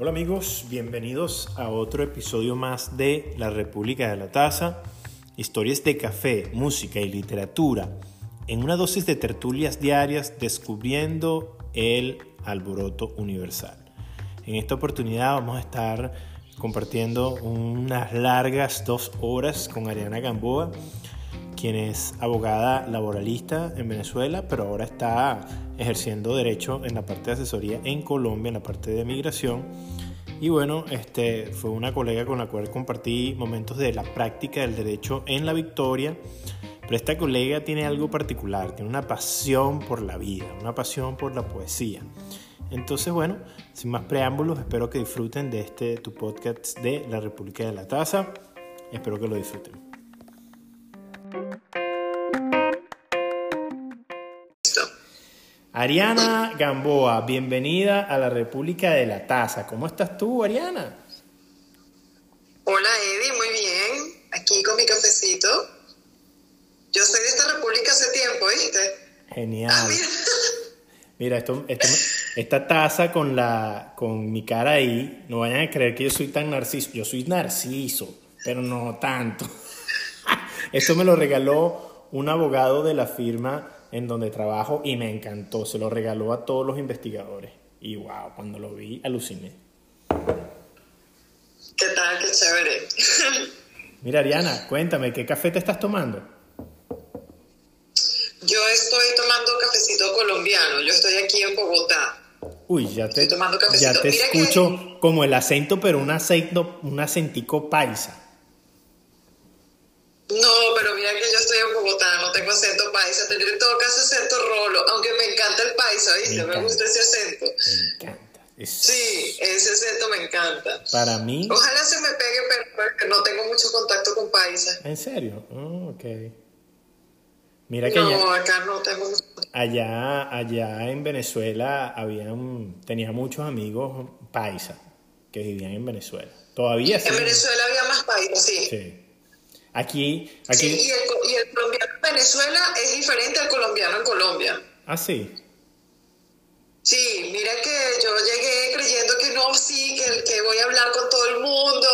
Hola amigos, bienvenidos a otro episodio más de La República de la Taza. Historias de café, música y literatura en una dosis de tertulias diarias descubriendo el alboroto universal. En esta oportunidad vamos a estar compartiendo unas largas dos horas con Ariana Gamboa, quien es abogada laboralista en Venezuela, pero ahora está ejerciendo derecho en la parte de asesoría en Colombia, en la parte de migración. Y bueno, este fue una colega con la cual compartí momentos de la práctica del derecho en la Victoria. Pero esta colega tiene algo particular, tiene una pasión por la vida, una pasión por la poesía. Entonces, bueno, sin más preámbulos, espero que disfruten de este tu podcast de La República de la Taza. Espero que lo disfruten. Ariana Gamboa, bienvenida a la República de la Taza. ¿Cómo estás tú, Ariana? Hola, Eddie, muy bien. Aquí con mi cafecito. Yo soy de esta república hace tiempo, ¿viste? Genial. Ah, mira, esto, esta taza con, la, con mi cara ahí, no vayan a creer que yo soy tan narciso. Yo soy narciso, pero no tanto. esto me lo regaló un abogado de la firma en donde trabajo y me encantó. Se lo regaló a todos los investigadores. Y wow, cuando lo vi, aluciné. ¿Qué tal? Qué chévere. Mira, Ariana, cuéntame, ¿qué café te estás tomando? Yo estoy tomando cafecito colombiano. Yo estoy aquí en Bogotá. Uy, ya te, ya te escucho como el acento, pero un acento, un acentico paisa. No, pero mira que yo estoy en Bogotá, no tengo acento paisa, tendré en todo caso acento rolo, aunque me encanta el paisa, ¿viste? Me, gusta ese acento. Me encanta. Sí, ese acento me encanta. Para mí. Ojalá se me pegue, pero no tengo mucho contacto con paisa. ¿En serio? Oh, ok. Mira que no, acá no tengo allá, allá en Venezuela habían, tenía muchos amigos paisa que vivían en Venezuela. Todavía sí. En Venezuela había más paisas, sí. Sí. Aquí, aquí... y el, colombiano en Venezuela es diferente al colombiano en Colombia. Ah, sí. Sí, mira que yo llegué creyendo que no, sí, que, que voy a hablar con todo el mundo,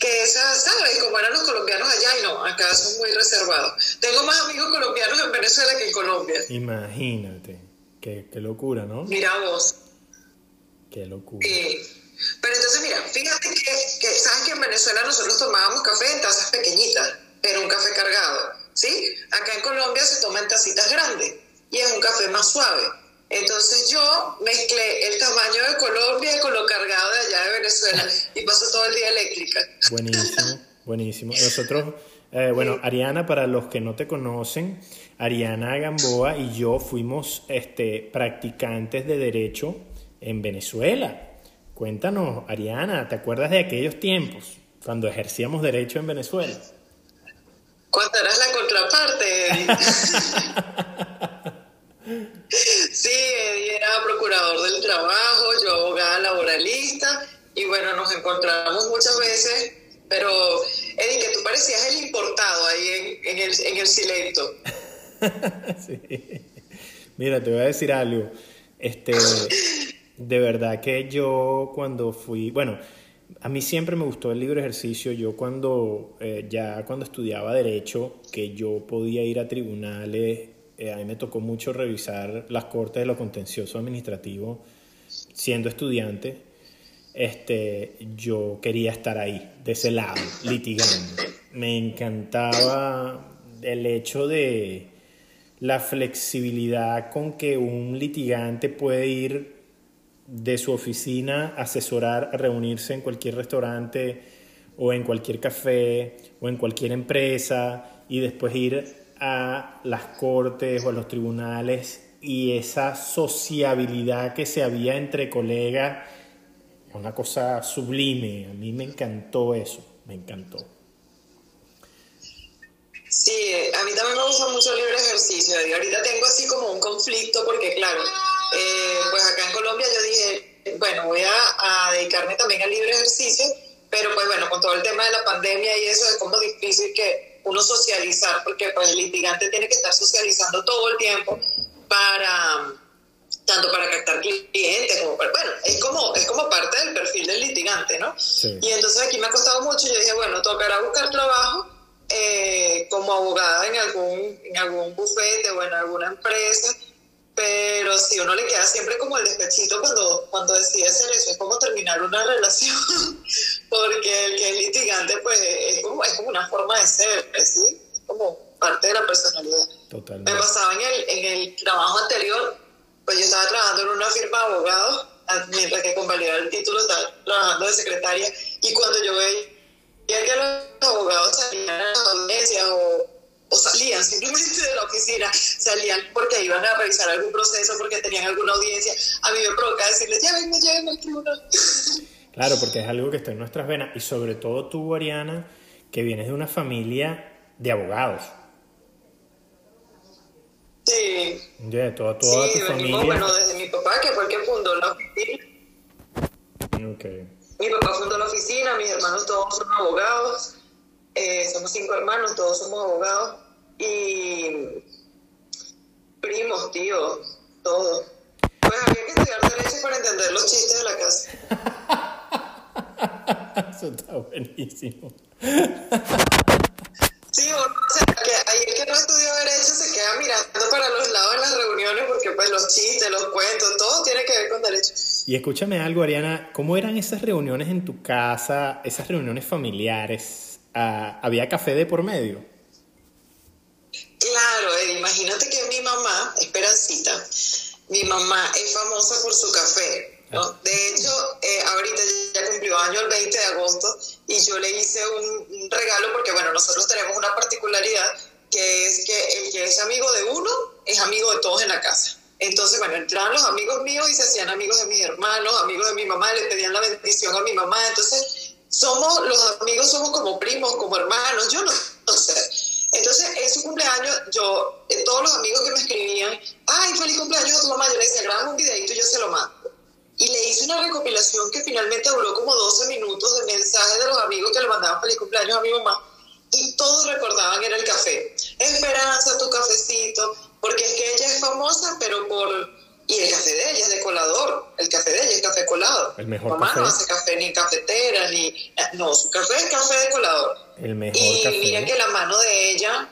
que esa, ¿sabes? Como eran los colombianos allá y no, acá son muy reservados. Tengo más amigos colombianos en Venezuela que en Colombia. Imagínate, qué, qué locura, ¿no? Mira vos. Qué locura. Sí. Pero entonces, mira, fíjate que, sabes que en Venezuela nosotros tomábamos café en tazas pequeñitas, pero un café cargado, ¿sí? Acá en Colombia se toma en tacitas grandes y es un café más suave. Entonces yo mezclé el tamaño de Colombia con lo cargado de allá de Venezuela y paso todo el día eléctrica. Buenísimo, buenísimo. Nosotros, eh, bueno, Ariana, para los que no te conocen, Ariana Gamboa y yo fuimos este, practicantes de derecho en Venezuela. Cuéntanos, Ariana, ¿te acuerdas de aquellos tiempos cuando ejercíamos derecho en Venezuela? Eras la contraparte. sí, Eddie era procurador del trabajo, yo abogada laboralista y bueno, nos encontramos muchas veces, pero Eddie, que tú parecías el importado ahí en, el, en el silencio. sí. Mira, te voy a decir algo. Este, de verdad que yo cuando fui, bueno, a mí siempre me gustó el libre ejercicio. Yo cuando, eh, ya cuando estudiaba derecho, que yo podía ir a tribunales, eh, a mí me tocó mucho revisar las cortes de lo contencioso administrativo, siendo estudiante, este, yo quería estar ahí, de ese lado, litigando. Me encantaba el hecho de la flexibilidad con que un litigante puede ir de su oficina asesorar, reunirse en cualquier restaurante o en cualquier café o en cualquier empresa y después ir a las cortes o a los tribunales y esa sociabilidad que se había entre colegas, una cosa sublime, a mí me encantó eso, me encantó. Sí, a mí también me gusta mucho el libre ejercicio y ahorita tengo así como un conflicto porque claro, eh, pues acá en Colombia yo dije, bueno, voy a, dedicarme también al libre ejercicio, pero pues bueno, con todo el tema de la pandemia y eso es como difícil que uno socializar, porque pues el litigante tiene que estar socializando todo el tiempo para tanto para captar clientes como para, bueno, es como, es como parte del perfil del litigante, ¿no? Y entonces aquí me ha costado mucho, yo dije, bueno, tocará buscar trabajo eh, como abogada en algún, en algún bufete o en alguna empresa, pero si uno le queda siempre como el despechito cuando, cuando decide hacer eso, es como terminar una relación, porque el que es litigante pues es como, es como una forma de ser, ¿sí? Es como parte de la personalidad. Totalmente. Me pasaba en el, en el trabajo anterior, pues yo estaba trabajando en una firma de abogados, mientras que convalidaba el título estaba trabajando de secretaria, y cuando yo veía que los abogados salían a las audiencias o, o salían simplemente de la oficina, salían porque iban a revisar algún proceso, porque tenían alguna audiencia, a mí me provoca decirles, llévenme, llévenme al tribunal. Claro, porque es algo que está en nuestras venas, y sobre todo tú, Ariana, que vienes de una familia de abogados. Sí. De toda, toda sí, tu venimos, familia. bueno, desde mi papá, que fue el que fundó la oficina. Okay. Mi papá fundó la oficina, mis hermanos todos son abogados, eh, somos cinco hermanos, todos somos abogados, y primos, tíos, todos. Pues había que estudiar derecho para entender los chistes de la casa. Eso está buenísimo. Sí, o sea, que ahí el que no estudió derecho se queda mirando para los lados en las reuniones porque pues los chistes, los cuentos, todo tiene que ver con derecho. Y escúchame algo, Ariana, ¿cómo eran esas reuniones en tu casa, esas reuniones familiares? Ah, ¿Había café de por medio? Claro, Ed, imagínate que mi mamá, Esperancita, mi mamá es famosa por su café. ¿no? De hecho, eh, ahorita ya cumplió año el 20 de agosto y yo le hice un, un regalo porque, bueno, nosotros tenemos una particularidad que es que el que es amigo de uno es amigo de todos en la casa. Entonces, bueno, entraban los amigos míos y se hacían amigos de mis hermanos, amigos de mi mamá, le pedían la bendición a mi mamá. Entonces, somos, los amigos somos como primos, como hermanos, yo no, sé. Entonces, en su cumpleaños, yo, eh, todos los amigos que me escribían, ay, feliz cumpleaños a tu mamá, yo le decía, grabame un videito y yo se lo mando. Y le hice una recopilación que finalmente duró como 12 minutos de mensajes de los amigos que le mandaban feliz cumpleaños a mi mamá. Y todos recordaban era el café. Esperanza, tu cafecito, porque es que ella es famosa, pero por... Y el café de ella es de colador, el café de ella es café colado. El mejor Mamá café. no hace café ni cafetera, ni... No, su café es café de colador. El mejor Y café. mira que la mano de ella,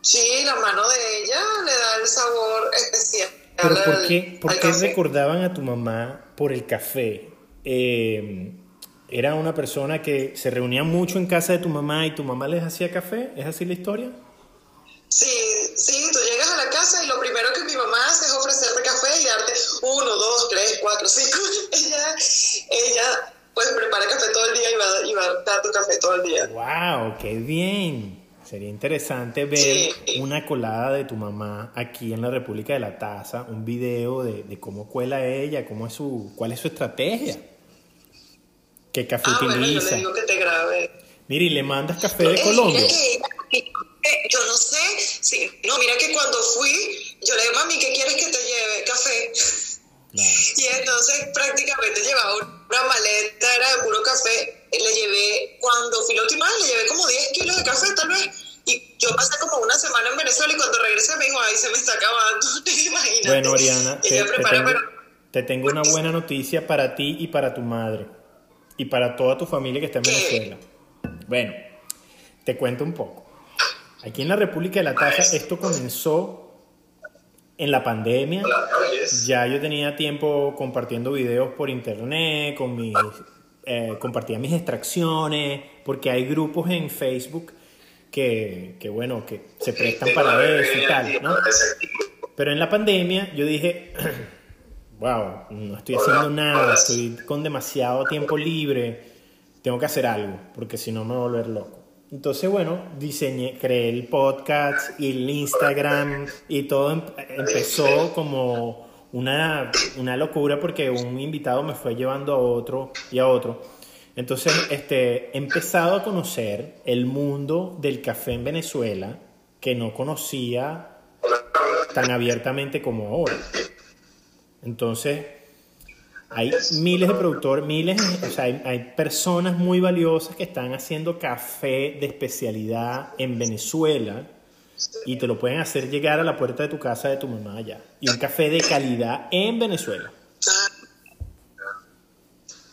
sí, la mano de ella le da el sabor especial. Pero ¿por qué, por qué recordaban a tu mamá por el café? Eh, ¿Era una persona que se reunía mucho en casa de tu mamá y tu mamá les hacía café? ¿Es así la historia? Sí, sí, tú llegas a la casa y lo primero que mi mamá hace es ofrecerte café y darte uno, dos, tres, cuatro, cinco. ella, ella, pues prepara café todo el día y va, y va a dar tu café todo el día. ¡Wow! ¡Qué bien! Sería interesante ver Sí. una colada de tu mamá aquí en la República de la Taza, un video de, de cómo cuela ella, cómo es su, cuál es su estrategia, qué café Ah, bueno, yo utiliza. le digo que te grabe. Mira, y le mandas café de Colombia. Eh, yo no sé, sí, no, mira que cuando fui, yo le digo, mami, ¿qué quieres que te lleve? Café. Claro. Y entonces prácticamente llevaba una maleta, era de puro café. Y Le llevé, cuando fui la última vez, le llevé como 10 kilos de café tal vez. Y yo pasé como una semana en Venezuela y cuando regresé me dijo, ay, se me está acabando. Imagínate. Bueno, Ariana, Y te, prepara, tengo, pero te tengo una buena noticia para ti y para tu madre. Y para toda tu familia que está en ¿Qué? Venezuela. Bueno, te cuento un poco. Aquí en la República de la Taza esto comenzó en la pandemia. Ya yo tenía tiempo compartiendo videos por internet, con mis, eh, compartía mis extracciones, porque hay grupos en Facebook que, que, bueno, que se prestan para eso y tal, ¿no? Pero en la pandemia yo dije, wow, no estoy haciendo nada, estoy con demasiado tiempo libre, tengo que hacer algo, porque si no me voy a volver loco. Entonces, bueno, diseñé, creé el podcast y el Instagram y todo em- empezó como una, una locura porque un invitado me fue llevando a otro y a otro. Entonces, este, he empezado a conocer el mundo del café en Venezuela que no conocía tan abiertamente como ahora. Entonces, hay miles de productores, miles, o sea, hay, hay personas muy valiosas que están haciendo café de especialidad en Venezuela y te lo pueden hacer llegar a la puerta de tu casa de tu mamá allá. Y un café de calidad en Venezuela.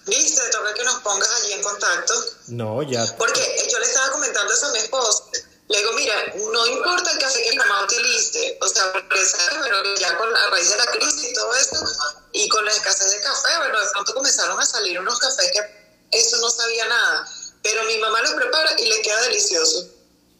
Viste, toca que nos pongas allí en contacto. No, ya. Porque yo le estaba comentando eso a mi esposo. Le digo, mira, no importa el café que mamá utilice, o sea, porque sabes, pero ya con la raíz de la crisis y todo eso, y con la escasez de café, bueno, de pronto comenzaron a salir unos cafés que eso no sabía nada, pero mi mamá los prepara y le queda delicioso.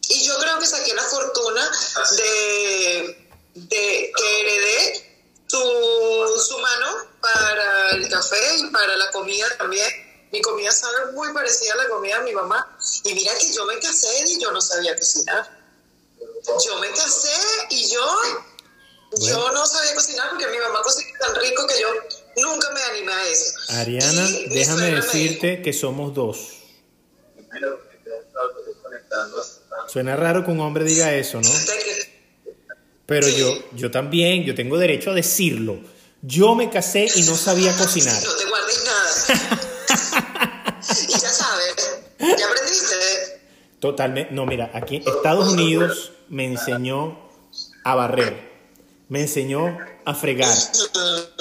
Y yo creo que saqué la fortuna de, de que heredé su, su mano para el café y para la comida también. Mi comida sabe muy parecida a la comida de mi mamá. Y mira que yo me casé y yo no sabía cocinar. Yo me casé y yo, yo no sabía cocinar porque mi mamá cocina tan rico que yo nunca me animé a eso. Ariana, déjame decirte que somos dos. Suena raro que un hombre diga eso, ¿no? Pero yo, yo también, yo tengo derecho a decirlo. Yo me casé y no sabía cocinar. No te guardes nada. y ya sabes, ya aprendiste. Totalmente. No, mira, aquí Estados Unidos me enseñó a barrer, me enseñó a fregar,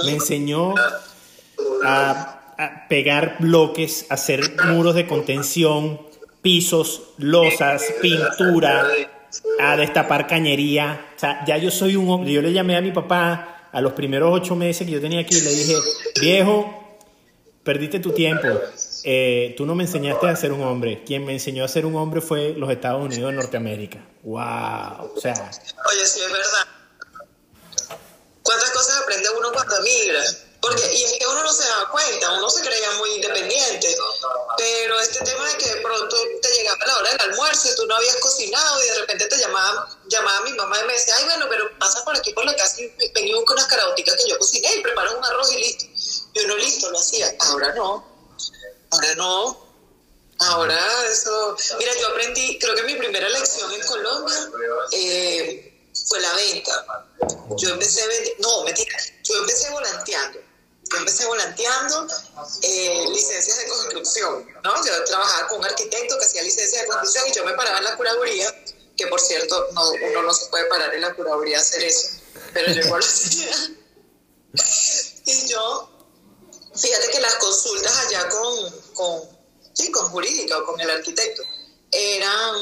me enseñó a, pegar bloques, a hacer muros de contención, pisos, losas, pintura, a destapar cañería. O sea, ya yo soy un hombre. Yo le llamé a mi papá a los primeros ocho meses que yo tenía aquí, le dije, viejo, perdiste tu tiempo. Eh, tú no me enseñaste a ser un hombre. Quien me enseñó a ser un hombre fue los Estados Unidos de Norteamérica. ¡Wow! O sea. Oye, sí, es verdad. ¿Cuántas cosas aprende uno cuando migra? Porque, y es que uno no se da cuenta, uno se creía muy independiente, pero este tema de que de pronto te llegaba la hora del almuerzo y tú no habías cocinado y de repente te llamaba, llamaba mi mamá y me decía, ay bueno, pero pasa por aquí por la casa y ven y busca unas caraoticas que yo cociné y preparo un arroz y listo. Y uno listo, lo hacía. Ahora no, ahora no. Ahora eso, mira, yo aprendí, creo que mi primera lección en Colombia eh, fue la venta. Yo empecé, no, mentira, yo empecé volanteando yo empecé volanteando eh, licencias de construcción, ¿no? Yo trabajaba con un arquitecto que hacía licencias de construcción y yo me paraba en la curaduría, que por cierto, no, uno no se puede parar en la curaduría a hacer eso, pero yo igual lo hacía. y yo, fíjate que las consultas allá con, con, sí, con jurídica o con el arquitecto eran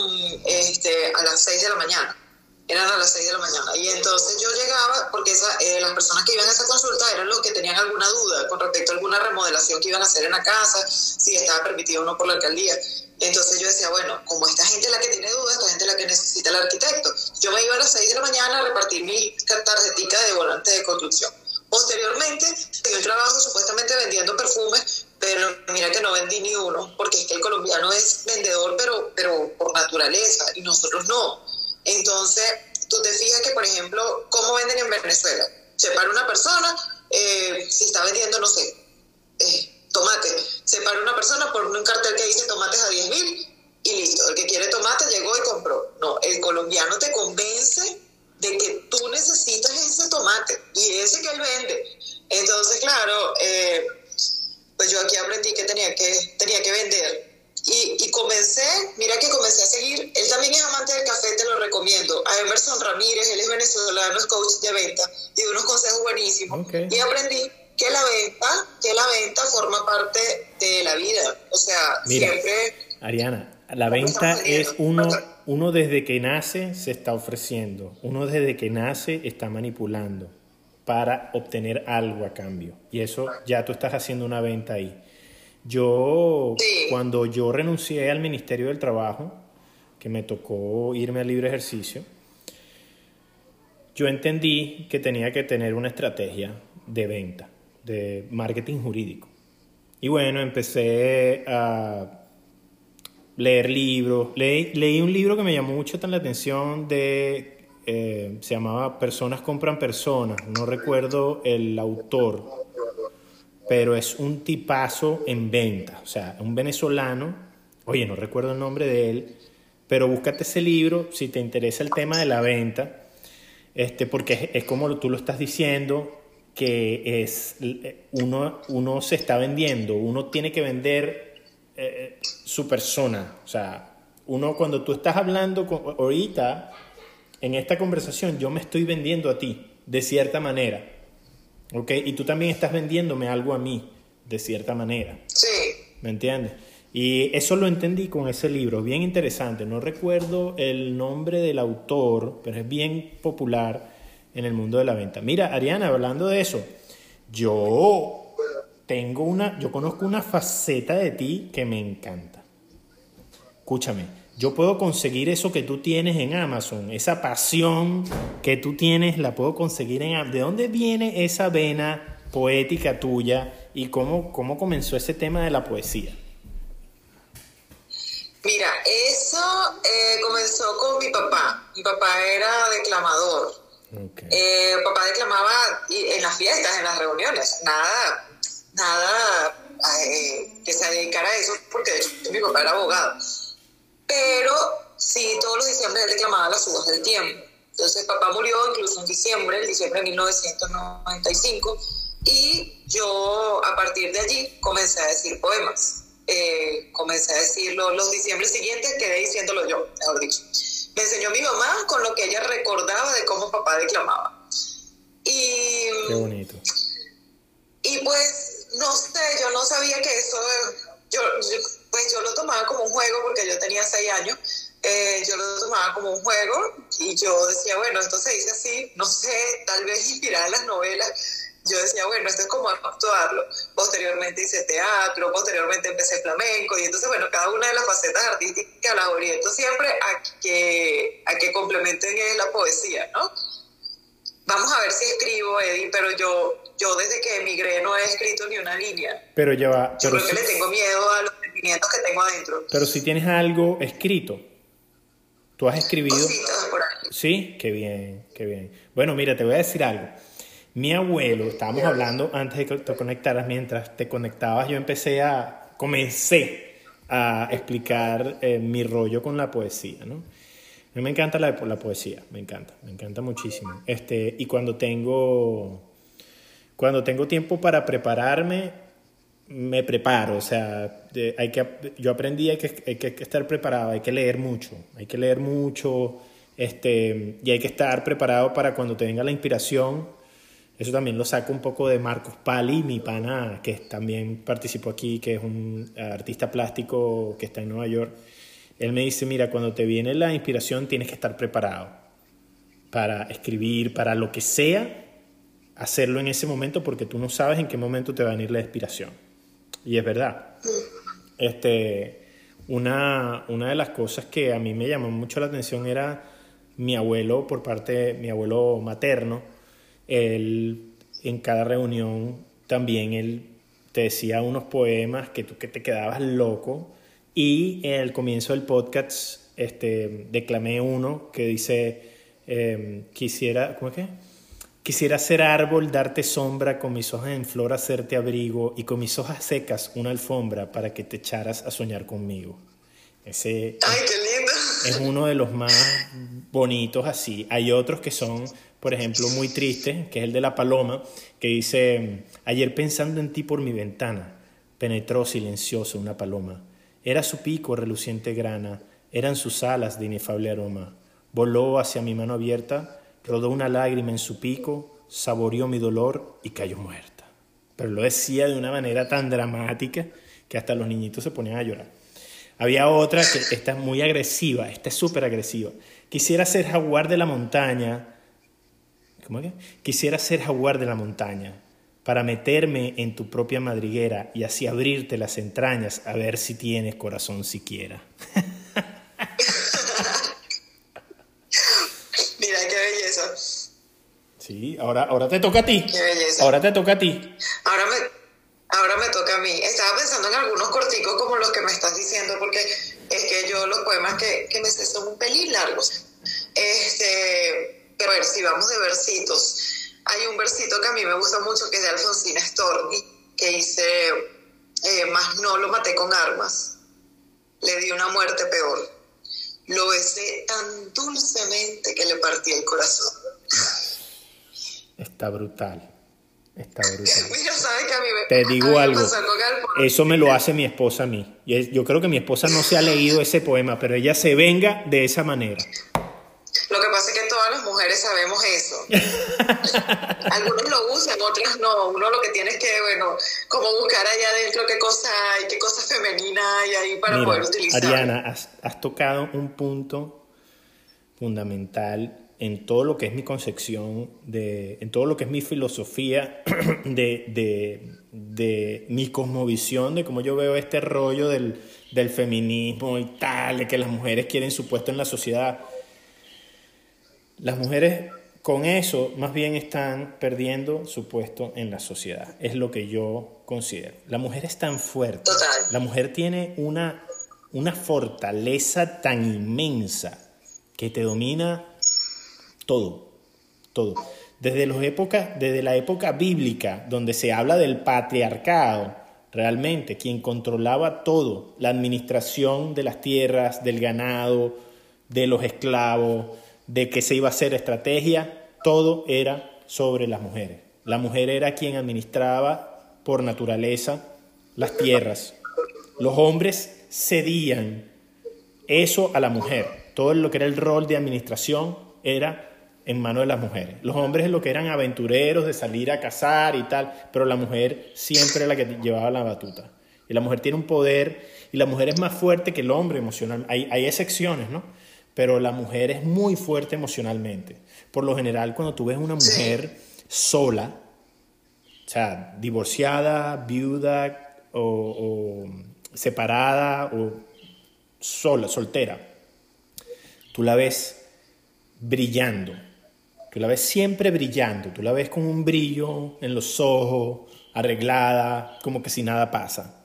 este, a las 6 de la mañana eran a las 6 de la mañana. Y entonces yo llegaba, porque esa, eh, las personas que iban a esa consulta eran los que tenían alguna duda con respecto a alguna remodelación que iban a hacer en la casa, si estaba permitido o no por la alcaldía. Entonces yo decía, bueno, como esta gente es la que tiene dudas, esta gente es la que necesita el arquitecto. Yo me iba a las 6 de la mañana a repartir mi tarjetita de volante de construcción. Posteriormente, un trabajo supuestamente vendiendo perfumes, pero mira que no vendí ni uno, porque es que el colombiano es vendedor, pero, pero por naturaleza, y nosotros no. Entonces, tú te fijas que, por ejemplo, ¿cómo venden en Venezuela? Se para una persona, eh, si está vendiendo, no sé, eh, tomate, se para una persona por un cartel que dice tomates a 10 mil y listo. El que quiere tomate llegó y compró. No, el colombiano te convence de que tú necesitas ese tomate y ese que él vende. Entonces, claro, eh, pues yo aquí aprendí que tenía que, tenía que vender y, comencé, mira que comencé a seguir, él también es amante del café, te lo recomiendo, a Emerson Ramírez, él es venezolano, es coach de venta, y de unos consejos buenísimos. Y aprendí que la venta, que la venta forma parte de la vida. O sea, siempre... Ariana, la venta es uno, uno desde que nace se está ofreciendo, uno desde que nace está manipulando para obtener algo a cambio. Y eso ya tú estás haciendo una venta ahí. Yo, cuando yo renuncié al Ministerio del Trabajo, que me tocó irme al libre ejercicio, yo entendí que tenía que tener una estrategia de venta, de marketing jurídico. Y bueno, empecé a leer libros. leí un libro que me llamó mucho la atención de, eh, se llamaba Personas compran personas. No recuerdo el autor, pero es un tipazo en venta, o sea, un venezolano, oye, no recuerdo el nombre de él, pero búscate ese libro si te interesa el tema de la venta, este, porque es, como tú lo estás diciendo, que es uno, uno se está vendiendo, uno tiene que vender eh, su persona, o sea, uno cuando tú estás hablando con, ahorita en esta conversación yo me estoy vendiendo a ti, de cierta manera. ¿Ok? Y tú también estás vendiéndome algo a mí, de cierta manera. Sí. ¿Me entiendes? Y eso lo entendí con ese libro, bien interesante. No recuerdo el nombre del autor, pero es bien popular en el mundo de la venta. Mira, Ariana, hablando de eso, yo tengo una, yo conozco una faceta de ti que me encanta. Escúchame, yo puedo conseguir eso que tú tienes en Amazon, esa pasión que tú tienes, la puedo conseguir en Amazon. ¿De dónde viene esa vena poética tuya y cómo, cómo comenzó ese tema de la poesía? Mira, eso eh, comenzó con mi papá. Mi papá era declamador. Okay. Eh, papá declamaba en las fiestas, en las reuniones. Nada, nada eh, que se dedicara a eso, porque de hecho mi papá era abogado. Pero sí, todos los diciembre él declamaba las uvas del tiempo. Entonces papá murió incluso en diciembre, el diciembre de 1995, y yo a partir de allí comencé a decir poemas. Eh, comencé a decirlo los diciembre siguientes, quedé diciéndolo yo, mejor dicho. Me enseñó mi mamá con lo que ella recordaba de cómo papá declamaba. Y, Qué bonito. Y pues, no sé, yo no sabía que eso, yo, yo pues yo lo tomaba como un juego porque yo tenía seis años. Eh, yo lo tomaba como un juego y yo decía, bueno, esto se dice así, no sé, tal vez inspirada en las novelas. Yo decía, bueno, esto es como actuarlo. Posteriormente hice teatro, posteriormente empecé flamenco y entonces, bueno, cada una de las facetas artísticas las oriento siempre a que, a que complementen la poesía, ¿no? Vamos a ver si escribo, Eddie, pero yo, yo desde que emigré no he escrito ni una línea. Pero ya va. Yo Pero creo que le tengo miedo a los sentimientos que tengo adentro. pero si tienes algo escrito, tú has escribido. Cositas por ahí. Sí, qué bien, qué bien. Bueno, mira, te voy a decir algo. Mi abuelo, estábamos hablando antes de que te conectaras, mientras te conectabas, yo empecé a, comencé a explicar eh, mi rollo con la poesía, ¿no? Mí me encanta la, poesía, me encanta, me encanta muchísimo. Este, y cuando tengo, cuando tengo tiempo para prepararme, me preparo, o sea, hay que, yo aprendí hay que, hay que estar preparado, hay que leer mucho, hay que leer mucho, este, y hay que estar preparado para cuando te venga la inspiración. Eso también lo saco un poco de Marcos Pali, mi pana, que también participó aquí, que es un artista plástico que está en Nueva York. Él me dice, mira, cuando te viene la inspiración tienes que estar preparado para escribir, para lo que sea, hacerlo en ese momento porque tú no sabes en qué momento te va a venir la inspiración. Y es verdad. Este, una, una de las cosas que a mí me llamó mucho la atención era mi abuelo, por parte, mi abuelo materno, él en cada reunión también él te decía unos poemas que tú que te quedabas loco y en el comienzo del podcast este, declamé uno que dice eh, quisiera, ¿cómo es que? Quisiera ser árbol, darte sombra, con mis hojas en flor hacerte abrigo y con mis hojas secas una alfombra para que te echaras a soñar conmigo. Ese Ay, qué lindo. es uno de los más bonitos así. Hay otros que son, por ejemplo, muy tristes, que es el de la paloma, que dice, ayer pensando en ti por mi ventana, penetró silencioso una paloma. Era su pico reluciente grana, eran sus alas de inefable aroma. Voló hacia mi mano abierta, rodó una lágrima en su pico, saboreó mi dolor y cayó muerta. Pero lo decía de una manera tan dramática que hasta los niñitos se ponían a llorar. Había otra que esta es muy agresiva, esta es súper agresiva. Quisiera ser jaguar de la montaña. ¿Cómo que? Quisiera ser jaguar de la montaña para meterme en tu propia madriguera y así abrirte las entrañas a ver si tienes corazón siquiera. Mira, qué belleza. Sí, ahora, ahora te toca a ti. Qué belleza. Ahora te toca a ti. Ahora me, ahora me toca a mí. Estaba pensando en algunos corticos como los que me estás diciendo, porque es que yo los poemas que, que me sé son un pelín largos. Este, pero a ver, si vamos de versitos. Hay un versito que a mí me gusta mucho que es de Alfonsina Storni, que dice, eh, más no lo maté con armas, le di una muerte peor. Lo besé tan dulcemente que le partí el corazón. Está brutal. Está brutal. Mira, sabes que a mí me, Te digo algo. Eso me lo hace mi esposa a mí. Yo creo que mi esposa no se ha leído ese poema, pero ella se venga de esa manera. Lo que pasa es que todas mujeres sabemos eso. Algunos lo usan, otras no. Uno lo que tiene es que, bueno, como buscar allá adentro qué cosa hay, qué cosa femenina hay ahí para poder utilizar. Ariana, has, has tocado un punto fundamental en todo lo que es mi concepción, de, en todo lo que es mi filosofía, de, de, de mi cosmovisión, de cómo yo veo este rollo del, del, feminismo y tal, de que las mujeres quieren su puesto en la sociedad. Las mujeres con eso más bien están perdiendo su puesto en la sociedad, es lo que yo considero. La mujer es tan fuerte, la mujer tiene una, una fortaleza tan inmensa que te domina todo, todo. Desde, los épocas, desde la época bíblica, donde se habla del patriarcado, realmente, quien controlaba todo, la administración de las tierras, del ganado, de los esclavos, de qué se iba a hacer estrategia, todo era sobre las mujeres. La mujer era quien administraba por naturaleza las tierras. Los hombres cedían eso a la mujer. Todo lo que era el rol de administración era en manos de las mujeres. Los hombres lo que eran aventureros de salir a cazar y tal, pero la mujer siempre era la que llevaba la batuta. Y la mujer tiene un poder y la mujer es más fuerte que el hombre emocionalmente. Hay, hay excepciones, ¿no? Pero la mujer es muy fuerte emocionalmente. Por lo general, cuando tú ves una mujer sola, o sea, divorciada, viuda o, o separada o sola, soltera, tú la ves brillando, Tú la ves siempre brillando, tú la ves con un brillo en los ojos, arreglada, como que si nada pasa.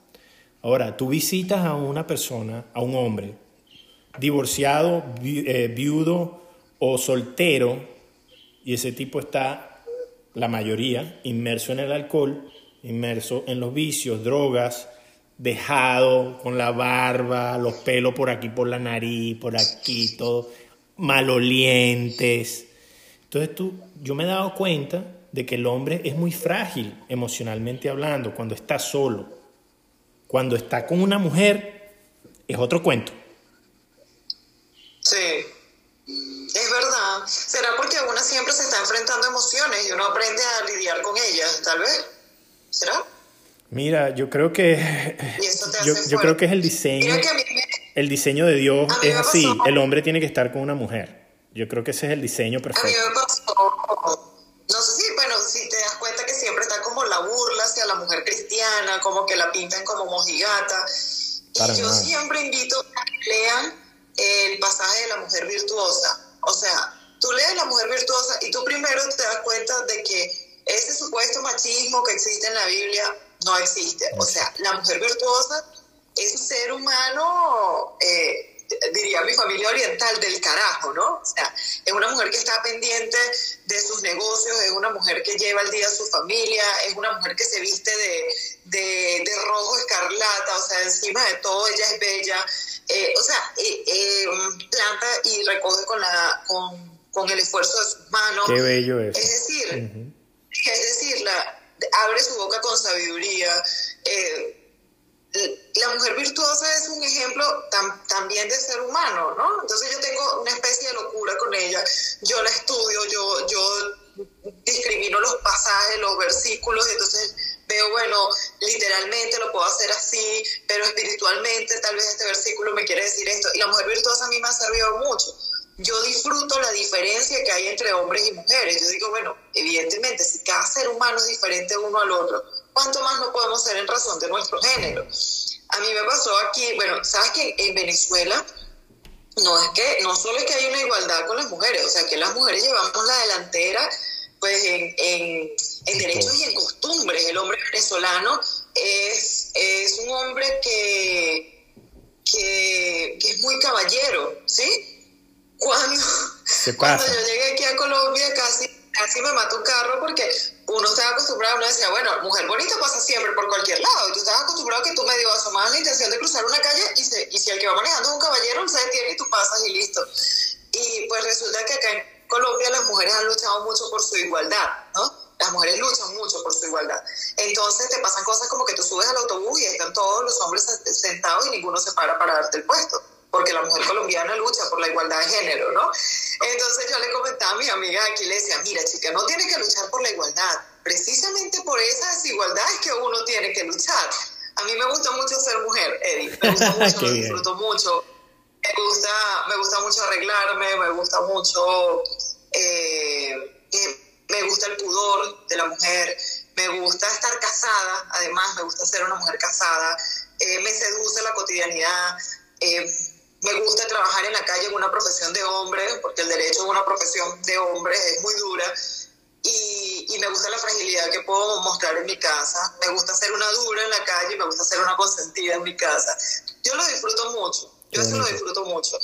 Ahora, tú visitas a una persona, a un hombre, divorciado, eh, viudo o soltero, y ese tipo está, la mayoría, inmerso en el alcohol, inmerso en los vicios, drogas, dejado, con la barba, los pelos por aquí, por la nariz, por aquí, todo, malolientes entonces tú, yo me he dado cuenta de que el hombre es muy frágil emocionalmente hablando cuando está solo. Cuando está con una mujer es otro cuento. Sí, es verdad. ¿Será porque uno siempre se está enfrentando emociones y uno aprende a lidiar con ellas, tal vez? ¿Será? Mira, yo creo que yo, yo, creo que es el diseño. El diseño de Dios es así. El hombre tiene que estar con una mujer. Yo creo que ese es el diseño perfecto. A mí me pasó, no sé si, bueno, si te das cuenta que siempre está como la burla hacia la mujer cristiana, como que la pintan como mojigata. y yo siempre invito a que lean el pasaje de la mujer virtuosa. O sea, tú lees la mujer virtuosa y tú primero te das cuenta de que ese supuesto machismo que existe en la Biblia no existe. O sea, la mujer virtuosa es un ser humano eh, diría mi familia oriental, del carajo, ¿no? O sea, es una mujer que está pendiente de sus negocios, es una mujer que lleva el día a su familia, es una mujer que se viste de, de, rojo escarlata, o sea, encima de todo ella es bella, eh, o sea, eh, eh, planta y recoge con, la, con, con, el esfuerzo de sus manos. Qué bello es. Es decir, es decir, la, abre su boca con sabiduría. Eh, la mujer virtuosa es un ejemplo también de ser humano, ¿no? Entonces yo tengo una especie de locura con ella, yo la estudio, yo, yo discrimino los pasajes, los versículos, entonces veo, bueno, literalmente lo puedo hacer así, pero espiritualmente tal vez este versículo me quiere decir esto. Y la mujer virtuosa a mí me ha servido mucho. Yo disfruto la diferencia que hay entre hombres y mujeres. Yo digo, bueno, evidentemente, si cada ser humano es diferente uno al otro, ¿cuánto más no podemos ser en razón de nuestro género? A mí me pasó aquí, bueno, ¿sabes que en Venezuela no es que, no solo es que hay una igualdad con las mujeres, o sea, que las mujeres llevamos la delantera pues en, en, derechos y en costumbres. El hombre venezolano es, es un hombre que, que, que es muy caballero, ¿sí? Cuando, cuando yo llegué aquí a Colombia casi, casi me mató un carro porque uno estaba acostumbrado, uno decía, bueno, mujer bonita pasa siempre por cualquier lado, y tú estabas acostumbrado que tú medio asomabas la intención de cruzar una calle y, y si el que va manejando es un caballero, se detiene y tú pasas y listo. Y pues resulta que acá en Colombia las mujeres han luchado mucho por su igualdad, ¿no? Las mujeres luchan mucho por su igualdad. Entonces te pasan cosas como que tú subes al autobús y están todos los hombres sentados y ninguno se para para darte el puesto. Porque la mujer colombiana lucha por la igualdad de género, ¿no? Entonces yo le comentaba a mis amigas aquí, le decía, mira chica, no tiene que luchar por la igualdad, precisamente por esa desigualdad es que uno tiene que luchar. A mí me gusta mucho ser mujer, Eddie, me gusta mucho, me disfruto mucho, me gusta, me gusta mucho arreglarme, me gusta mucho, eh, eh, me gusta el pudor de la mujer, me gusta estar casada, además me gusta ser una mujer casada, eh, me seduce la cotidianidad, me gusta trabajar en la calle en una profesión de hombre, porque el derecho es una profesión de hombres, es muy dura, y, y, me gusta la fragilidad que puedo mostrar en mi casa, me gusta ser una dura en la calle, me gusta ser una consentida en mi casa. Yo lo disfruto mucho, yo eso lo disfruto mucho.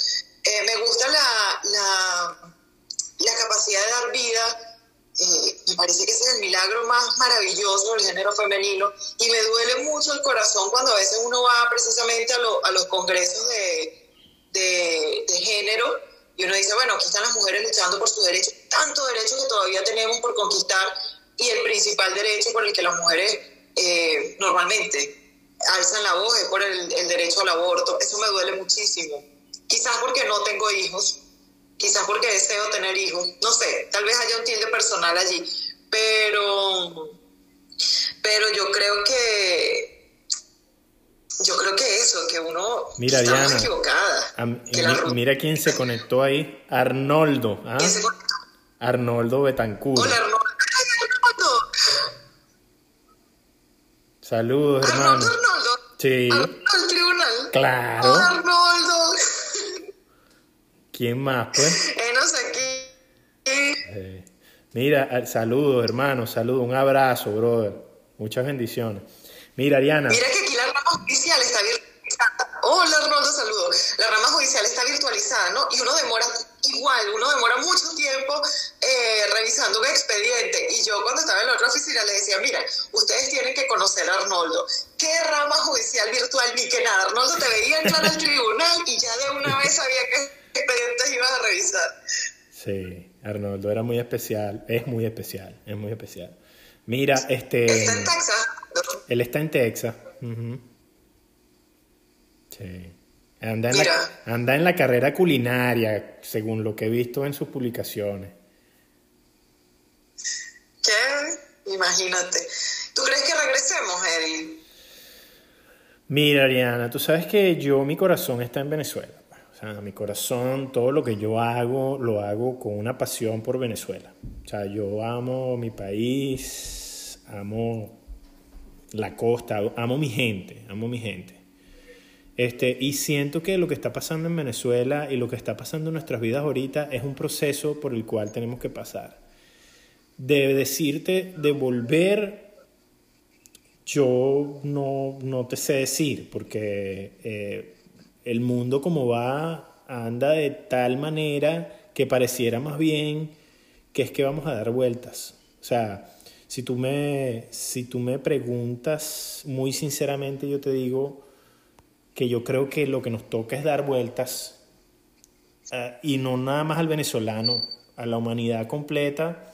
Eh, me gusta la, la, la, capacidad de dar vida, eh, me parece que ese es el milagro más maravilloso del género femenino, y me duele mucho el corazón cuando a veces uno va precisamente a, lo, a los congresos de de, género y uno dice, bueno, aquí están las mujeres luchando por sus derechos, tantos derechos que todavía tenemos por conquistar y el principal derecho por el que las mujeres eh, normalmente alzan la voz es por el, derecho al aborto. Eso me duele muchísimo. Quizás porque no tengo hijos, quizás porque deseo tener hijos, no sé, tal vez haya un tilde personal allí, pero, pero yo creo que yo creo que eso, que uno mira, está Diana, equivocada. mira quién se conectó ahí, Arnoldo. ¿ah? ¿Quién se conectó? Arnoldo Betancur. Hola Arnoldo. Saludos, hermano. Arnoldo, Arnoldo. Sí. Arnoldo, tribunal. Claro. Arnoldo. ¿Quién más, pues? Enos aquí. Eh, mira, saludos, hermano, saludos, un abrazo, brother. Muchas bendiciones. Mira, Ariana. Mira que aquí la rama judicial está virtualizada. Hola, Arnoldo, saludo. La rama judicial está virtualizada, ¿no? Y uno demora igual, uno demora mucho tiempo eh, revisando un expediente. Y yo cuando estaba en la otra oficina le decía, mira, ustedes tienen que conocer a Arnoldo. ¿Qué rama judicial virtual? Ni que nada. Arnoldo te veía entrar al tribunal y ya de una vez sabía qué expedientes ibas a revisar. Sí, Arnoldo era muy especial, es muy especial, es muy especial. Mira, este... Está en Texas. Él está en Texas. Sí. Anda en, la, anda en la carrera culinaria, según lo que he visto en sus publicaciones. ¿Qué? Imagínate. ¿Tú crees que regresemos, Eddie? Mira, Ariana, tú sabes que yo, mi corazón está en Venezuela. O sea, mi corazón, todo lo que yo hago, lo hago con una pasión por Venezuela. O sea, yo amo mi país, amo la costa, amo mi gente, amo mi gente. Este, y siento que lo que está pasando en Venezuela y lo que está pasando en nuestras vidas ahorita es un proceso por el cual tenemos que pasar. De decirte, de volver, yo no, no te sé decir, porque eh, el mundo como va anda de tal manera que pareciera más bien que es que vamos a dar vueltas. O sea, si tú me, si tú me preguntas muy sinceramente, yo te digo que yo creo que lo que nos toca es dar vueltas eh, y no nada más al venezolano, a la humanidad completa,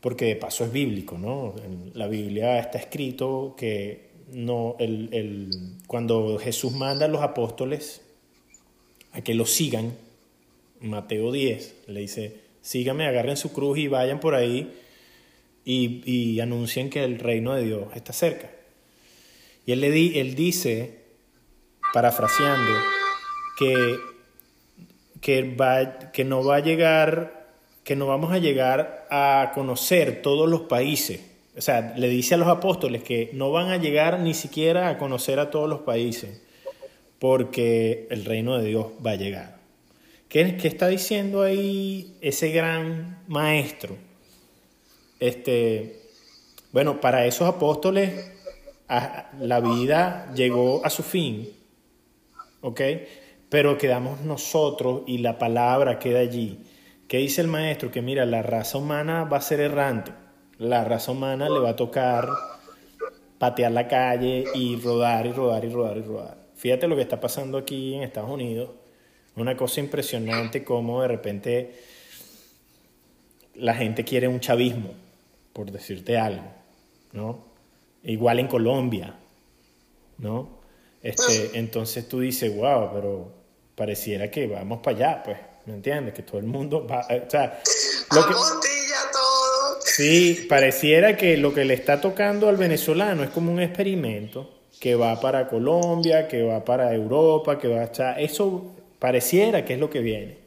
porque de paso es bíblico, ¿no? En la Biblia está escrito que no, el, el, cuando Jesús manda a los apóstoles a que lo sigan, Mateo 10, le dice, síganme, agarren su cruz y vayan por ahí y, y anuncien que el reino de Dios está cerca. Y él, le di, él dice, parafraseando, que, que, va, que no va a llegar, que no vamos a llegar a conocer todos los países. O sea, le dice a los apóstoles que no van a llegar ni siquiera a conocer a todos los países, porque el reino de Dios va a llegar. ¿Qué, qué está diciendo ahí ese gran maestro? Este, bueno, para esos apóstoles la vida llegó a su fin, ¿ok? Pero quedamos nosotros y la palabra queda allí. ¿Qué dice el maestro? Que mira, la raza humana va a ser errante. La raza humana le va a tocar patear la calle y rodar y rodar y rodar y rodar. Fíjate lo que está pasando aquí en Estados Unidos. Una cosa impresionante como de repente la gente quiere un chavismo por decirte algo, ¿no? Igual en Colombia, ¿no? Este, entonces tú dices, wow, pero pareciera que vamos para allá, pues, ¿me entiendes? Que todo el mundo va, eh, o sea, lo que, todo. Sí, pareciera que lo que le está tocando al venezolano es como un experimento que va para Colombia, que va para Europa, que va a eso pareciera que es lo que viene.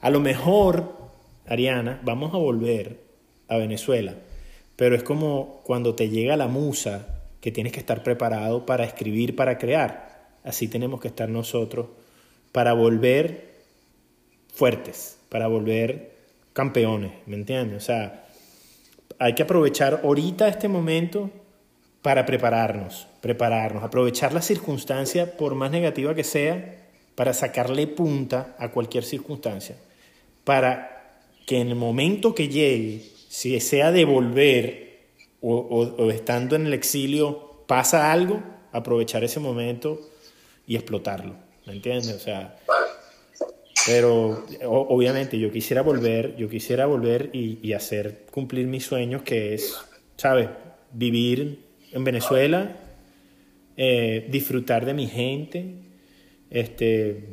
A lo mejor, Ariana, vamos a volver a Venezuela, pero es como cuando te llega la musa que tienes que estar preparado para escribir, para crear. Así tenemos que estar nosotros para volver fuertes, para volver campeones, ¿me entiendes? O sea, hay que aprovechar ahorita este momento para prepararnos, prepararnos, aprovechar la circunstancia, por más negativa que sea, para sacarle punta a cualquier circunstancia, para que en el momento que llegue, si sea de volver o, estando en el exilio, pasa algo, aprovechar ese momento y explotarlo, ¿me entiendes? O sea, pero obviamente yo quisiera volver, yo quisiera volver y, hacer cumplir mis sueños, que es, ¿sabes? Vivir en Venezuela, eh, disfrutar de mi gente. Este,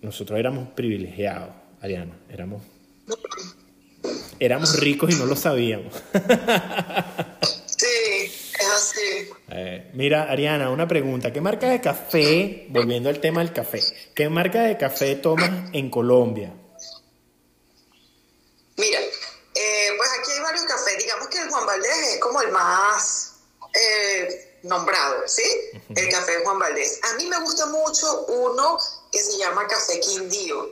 nosotros éramos privilegiados, Ariana, éramos, éramos ricos y no lo sabíamos. Eh, mira, Ariana, una pregunta. ¿Qué marca de café, volviendo al tema del café, qué marca de café tomas en Colombia? Mira, eh, pues aquí hay varios cafés. Digamos que el Juan Valdés es como el más eh, nombrado, ¿sí? El café Juan Valdés. A mí me gusta mucho uno que se llama Café Quindío.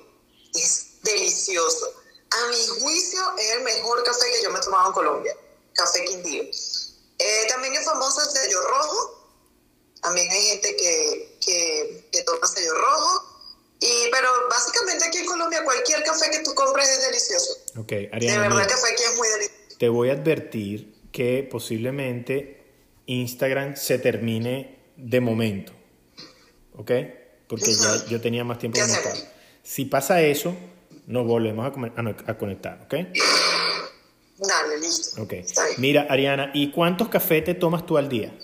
Es delicioso. A mi juicio es el mejor café que yo me he tomado en Colombia. Café Quindío. Eh, también es famoso el sello rojo. También hay gente que, que, que toma sello rojo. Y, pero básicamente aquí en Colombia cualquier café que tú compres es delicioso. Ok, Ariana. De verdad el café aquí es muy delicioso. Te voy a advertir que posiblemente Instagram se termine de momento. ¿Ok? Porque ya yo tenía más tiempo conectado. Si pasa eso, nos volvemos a, a conectar. ¿Ok? Dale, listo. Ok. Mira, Ariana, ¿y cuántos cafés te tomas tú al día?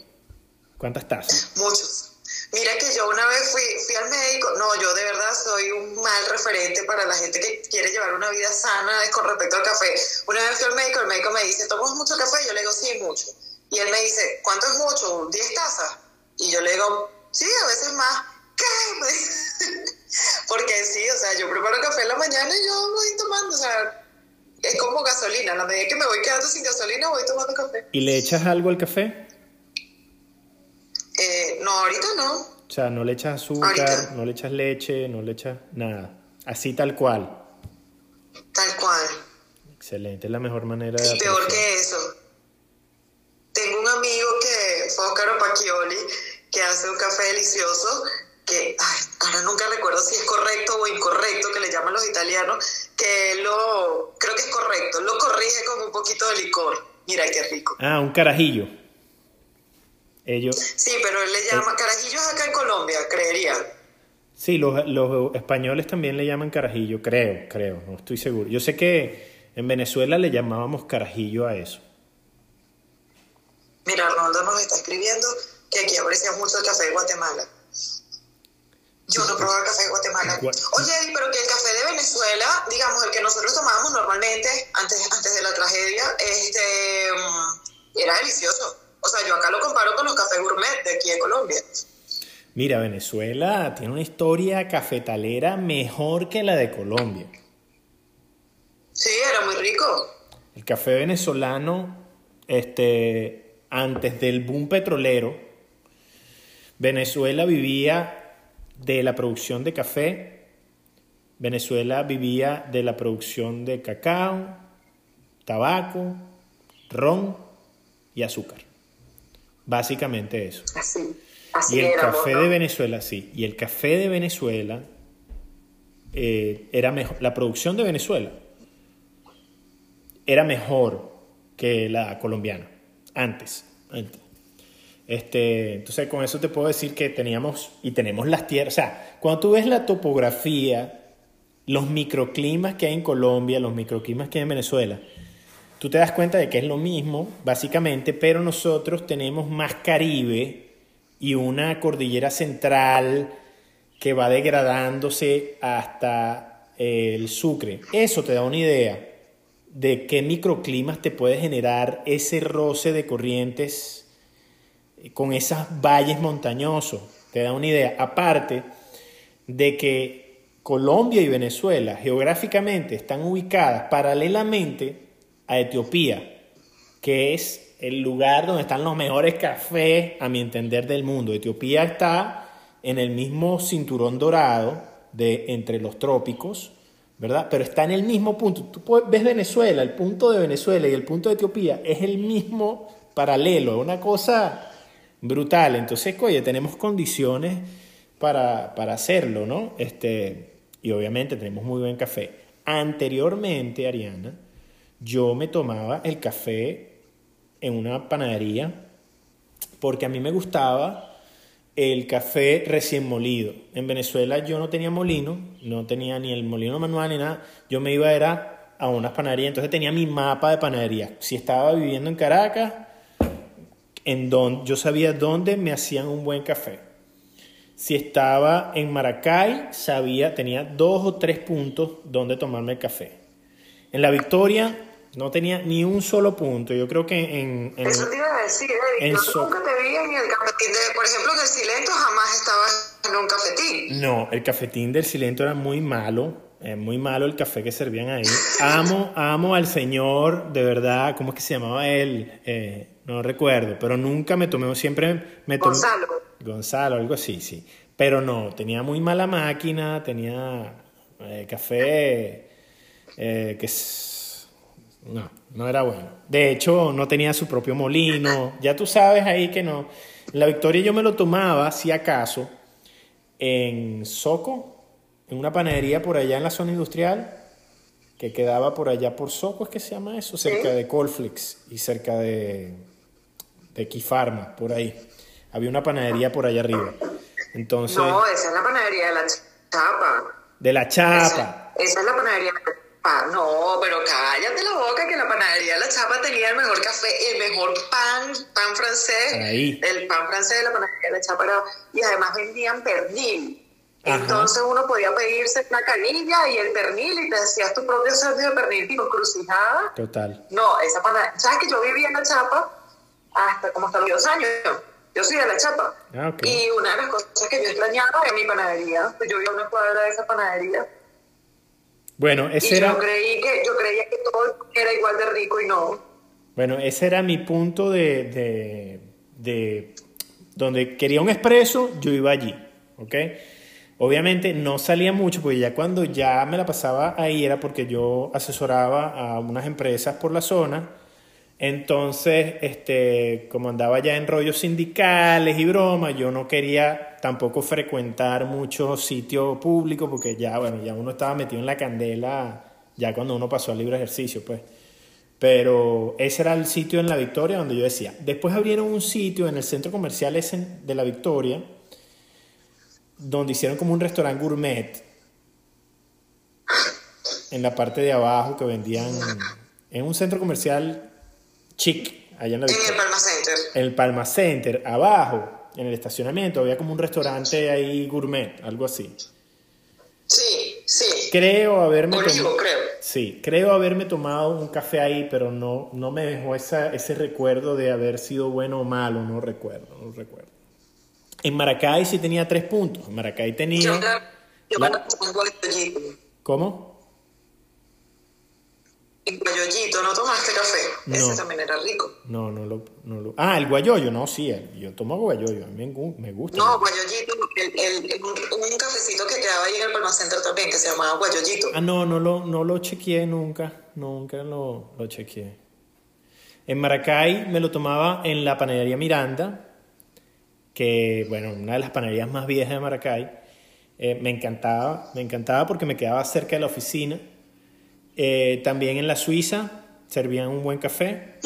¿Cuántas tazas? Muchos. Mira que yo una vez fui, fui al médico, no, yo de verdad soy un mal referente para la gente que quiere llevar una vida sana con respecto al café. Una vez fui al médico, el médico me dice, ¿tomas mucho café? Yo le digo, sí, mucho. Y él me dice, ¿cuánto es mucho? ¿10 tazas? Y yo le digo, sí, a veces más. ¿Qué? Porque sí, o sea, yo preparo café en la mañana y yo voy tomando, o sea, es como gasolina. A la medida que me voy quedando sin gasolina, voy tomando café. ¿Y le echas algo al café? Eh, no, ahorita no. O sea, no le echas azúcar, no le echas leche, no le echas nada. Así tal cual. Tal cual. Excelente, es la mejor manera de... Y peor que eso. Tengo un amigo que fue Oscar Pacchioli, que hace un café delicioso, que ahora nunca recuerdo si es correcto o incorrecto, que le llaman los italianos, que lo, creo que es correcto, lo corrige con un poquito de licor. Mira qué rico. Ah, un carajillo. Ellos. Sí, pero él le llama, carajillo acá en Colombia, creería. Sí, los, los españoles también le llaman carajillo, creo, creo, no estoy seguro. Yo sé que en Venezuela le llamábamos carajillo a eso. Mira, Arnoldo nos está escribiendo que aquí aprecia mucho el café de Guatemala. Yo no probé el café de Guatemala. Oye, pero que el café de Venezuela, digamos, el que nosotros tomábamos normalmente antes, antes de la tragedia, este, mm, era delicioso. O sea, yo acá lo comparo con los cafés gourmet de aquí de Colombia. Mira, Venezuela tiene una historia cafetalera mejor que la de Colombia. Sí, era muy rico. El café venezolano, este, antes del boom petrolero, Venezuela vivía de la producción de café, Venezuela vivía de la producción de cacao, tabaco, ron y azúcar. Básicamente eso. Así, y el café de Venezuela, sí. Y el café de Venezuela eh, era mejor. La producción de Venezuela era mejor que la colombiana. Antes. antes. Este, entonces, con eso te puedo decir que teníamos y tenemos las tierras. O sea, cuando tú ves la topografía, los microclimas que hay en Colombia, los microclimas que hay en Venezuela, tú te das cuenta de que es lo mismo, básicamente, pero nosotros tenemos más Caribe y una cordillera central que va degradándose hasta el sucre. Eso te da una idea de qué microclimas te puede generar ese roce de corrientes con esos valles montañosos. Te da una idea. Aparte de que Colombia y Venezuela geográficamente están ubicadas paralelamente a Etiopía, que es el lugar donde están los mejores cafés, a mi entender, del mundo. Etiopía está en el mismo cinturón dorado de entre los trópicos, ¿verdad? Pero está en el mismo punto. Tú ves Venezuela, el punto de Venezuela y el punto de Etiopía es el mismo paralelo, es una cosa brutal. Entonces, oye, tenemos condiciones para, para hacerlo, ¿no? Este, y obviamente tenemos muy buen café. Anteriormente, Ariana, yo me tomaba el café en una panadería porque a mí me gustaba el café recién molido. En Venezuela yo no tenía molino, no tenía ni el molino manual ni nada. Yo me iba era a unas panaderías, entonces tenía mi mapa de panadería. Si estaba viviendo en Caracas, en donde yo sabía dónde me hacían un buen café. Si estaba en Maracay, sabía, tenía dos o tres puntos donde tomarme el café. En la Victoria no tenía ni un solo punto. Yo creo que en... en Eso te iba a decir, Eric. Yo nunca te vi en el cafetín de... Por ejemplo, en el Silento jamás estaba en un cafetín. No, el cafetín del Silento era muy malo. Es muy malo el café que servían ahí. Amo, amo al señor, de verdad, ¿cómo es que se llamaba él? Eh, no recuerdo, pero nunca me tomé, siempre me tomé... Gonzalo. Gonzalo, algo así, sí. Pero no, tenía muy mala máquina, tenía eh, café eh, que no, no era bueno. De hecho, no tenía su propio molino. Ya tú sabes ahí que no. La Victoria yo me lo tomaba, si acaso, en Soco, en una panadería por allá en la zona industrial, que quedaba por allá por Soco, ¿es que se llama eso? Cerca de Colflix y cerca de, de Kifarma, por ahí. Había una panadería por allá arriba. Entonces, No, esa es la panadería de la chapa. de la chapa. Esa, esa es la panadería de la chapa. No, pero cállate la boca que la panadería de la chapa tenía el mejor café, el mejor pan, pan francés. Ahí. El pan francés de la panadería de la chapa era- y además vendían pernil. Ajá. Entonces uno podía pedirse una canilla y el pernil y te hacías tu propio sándwich de pernil tipo crucijada. Total. No, esa panadería. ¿Sabes que yo vivía en la chapa hasta como hasta los dos años? Yo soy de la chapa. Ah. Y una de las cosas que yo extrañaba era mi panadería. Yo vivía una cuadra de esa panadería. Bueno, Y ese era, yo creí que yo creía que todo era igual de rico y no. bueno, ese era mi punto de, de, de donde quería un expreso, yo iba allí, ¿ok? Obviamente no salía mucho, porque ya cuando ya me la pasaba ahí era porque yo asesoraba a unas empresas por la zona. Entonces, este, como andaba ya en rollos sindicales y bromas, yo no quería tampoco frecuentar muchos sitios públicos porque ya, bueno, ya uno estaba metido en la candela ya cuando uno pasó al libre ejercicio, pues. Pero ese era el sitio en La Victoria donde yo decía. Después abrieron un sitio en el centro comercial de La Victoria donde hicieron como un restaurante gourmet en la parte de abajo que vendían en un centro comercial chic allá en La En el. Palma Center. En el Palma Center, abajo, en el estacionamiento, había como un restaurante ahí gourmet, algo así. Sí, sí. Creo haberme Olivo, tomado. creo. Sí, creo haberme tomado un café ahí, pero no, no me dejó esa, ese recuerdo de haber sido bueno o malo, no recuerdo, no recuerdo. En Maracay sí tenía tres puntos. En Maracay Yo, tenía. yo La-. ¿Cómo? Un guayollito, ¿no tomaste café? No. Ese también era rico. No, no lo, no lo. Ah, el guayoyo, no, sí, el- yo tomo guayoyo, a mí me gu- me gusta. No, guayollito, el, el- el- un, cafecito que quedaba ahí en el Palma Center también, que se llamaba guayollito. Ah, no, no lo, no lo chequeé nunca, nunca lo, lo chequeé. En Maracay me lo tomaba en la panadería Miranda, que, bueno, una de las panaderías más viejas de Maracay. Eh, me encantaba, me encantaba porque me quedaba cerca de la oficina. Eh, también en la Suiza servían un buen café.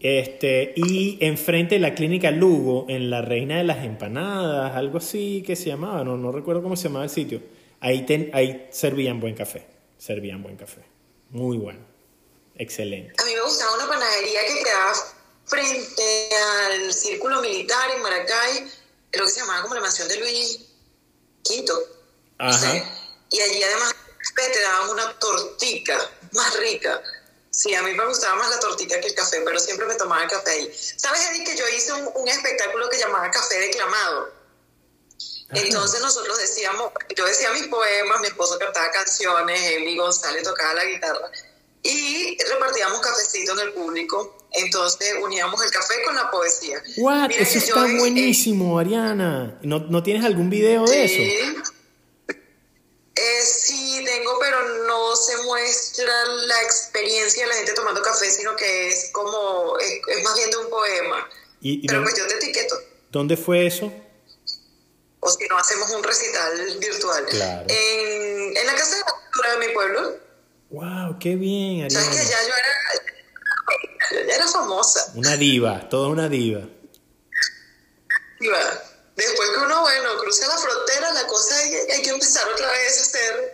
Este, y enfrente de la clínica Lugo, en la Reina de las Empanadas, algo así que se llamaba, no, no recuerdo cómo se llamaba el sitio. Ahí, ten- ahí servían buen café, servían buen café. Muy bueno, excelente. A mí me gustaba una panadería que quedaba frente al círculo militar en Maracay, creo que se llamaba como la mansión de Luis Quito. Ajá. Y allí además te daban una tortica más rica. Sí, a mí me gustaba más la tortica que el café, pero siempre me tomaba el café ahí. ¿Sabes, Eddie, que yo hice un, un espectáculo que llamaba Café Declamado? Entonces nosotros decíamos, yo decía mis poemas, mi esposo cantaba canciones, Emi González tocaba la guitarra y repartíamos cafecito en el público. Entonces uníamos el café con la poesía. What? eso está buenísimo, Ariana. ¿No, ¿No, tienes algún video de sí, eso? Eh, sí, tengo, pero no se muestra la experiencia de la gente tomando café, sino que es como, es, es más bien de un poema. ¿Y, y pero dónde, pues yo te etiqueto. ¿Dónde fue eso? O si no, hacemos un recital virtual. Claro. En, en la Casa de la Cultura de mi pueblo. ¡Wow! ¡Qué bien, Ariana! ¿Sabes que ya yo era, yo ya era famosa? Una diva, toda una diva. Diva. Después que uno, bueno, cruza la frontera, la cosa hay, hay que empezar otra vez a hacer,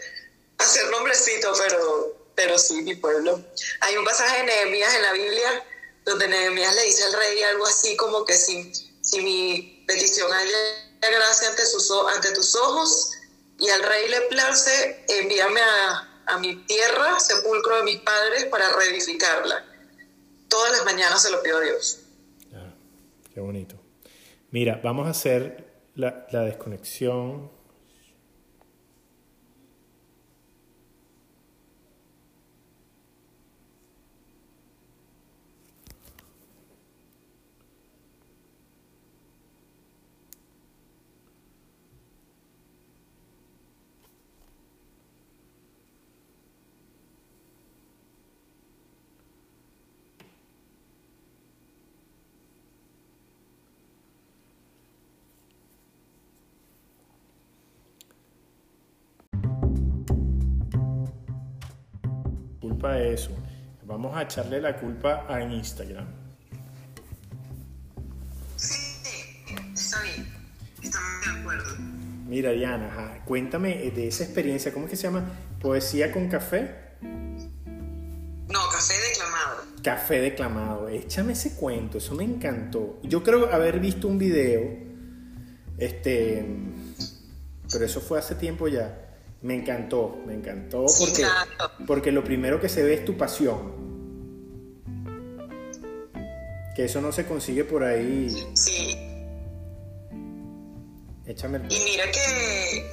a hacer nombrecito, pero, pero sí, mi pueblo. Hay un pasaje de Nehemías en la Biblia donde Nehemías le dice al rey algo así como que si, si mi petición haya gracia ante, sus, ante tus ojos y al rey le place, envíame a, a mi tierra, sepulcro de mis padres, para reedificarla. Todas las mañanas se lo pido a Dios. Ah, qué bonito. Mira, vamos a hacer la, la desconexión. Culpa de eso. Vamos a echarle la culpa a Instagram. Sí, está bien. Estamos de acuerdo. Mira, Diana, ajá, cuéntame de esa experiencia. ¿Cómo es que se llama? ¿Poesía con café? No, café declamado. Café declamado. Échame ese cuento, eso me encantó. Yo creo haber visto un video, este, pero eso fue hace tiempo ya. Me encantó, me encantó porque, porque lo primero que se ve es tu pasión. Que eso no se consigue por ahí. Sí. Échame el... Y mira que,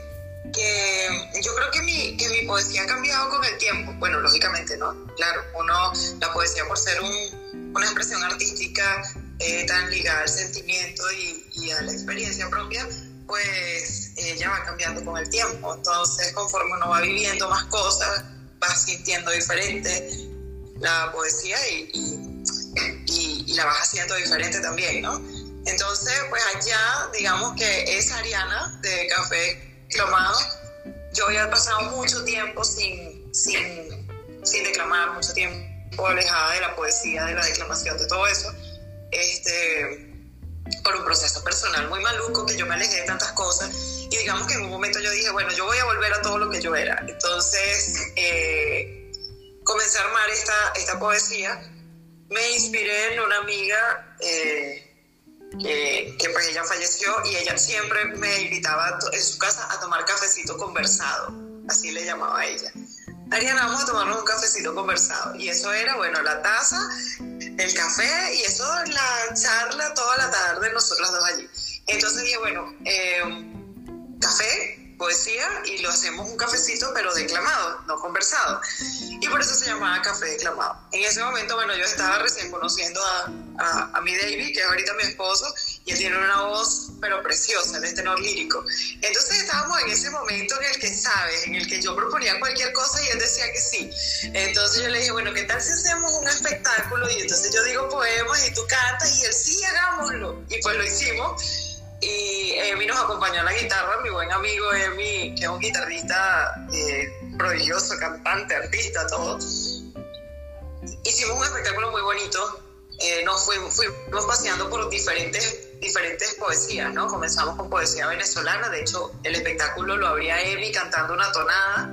que yo creo que mi, que mi poesía ha cambiado con el tiempo. Bueno, lógicamente, ¿no? Claro, uno, la poesía por ser un, una expresión artística eh, tan ligada al sentimiento y, y a la experiencia propia, pues ella va cambiando con el tiempo. Entonces, conforme uno va viviendo más cosas, va sintiendo diferente la poesía y, y, y- y la vas haciendo diferente también, ¿no? Entonces, pues allá, digamos que esa Ariana de Café Clamado, yo había pasado mucho tiempo sin, sin, sin declamar, mucho tiempo alejada de la poesía, de la declamación, de todo eso. Este, por un proceso personal muy maluco que yo me alejé de tantas cosas y digamos que en un momento yo dije, bueno, yo voy a volver a todo lo que yo era. Entonces eh, comencé a armar esta, esta poesía, me inspiré en una amiga eh, que, que, pues ella falleció y ella siempre me invitaba en su casa a tomar cafecito conversado, así le llamaba a ella. Ariana, vamos a tomarnos un cafecito conversado. Y eso era, bueno, la taza, el café y eso, la charla toda la tarde, nosotros dos allí. Entonces dije, bueno, eh, café, poesía y lo hacemos un cafecito, pero declamado, no conversado. Y por eso se llamaba Café Declamado. En ese momento, bueno, yo estaba recién conociendo a, a, mi David, que es ahorita mi esposo, y él tiene una voz, pero preciosa, él es tenor lírico. Entonces estábamos en ese momento en el que, ¿sabes? En el que yo proponía cualquier cosa y él decía que sí. Entonces yo le dije, bueno, ¿qué tal si hacemos un espectáculo? Y entonces yo digo poemas y tú cantas y él sí, hagámoslo. Y pues lo hicimos. Y Emi nos acompañó a la guitarra, mi buen amigo Emi, que es un guitarrista eh, prodigioso, cantante, artista, todo. Hicimos un espectáculo muy bonito. Eh, nos fuimos, fuimos paseando por diferentes, diferentes poesías, ¿no? Comenzamos con poesía venezolana, de hecho el espectáculo lo abría Emi cantando una tonada.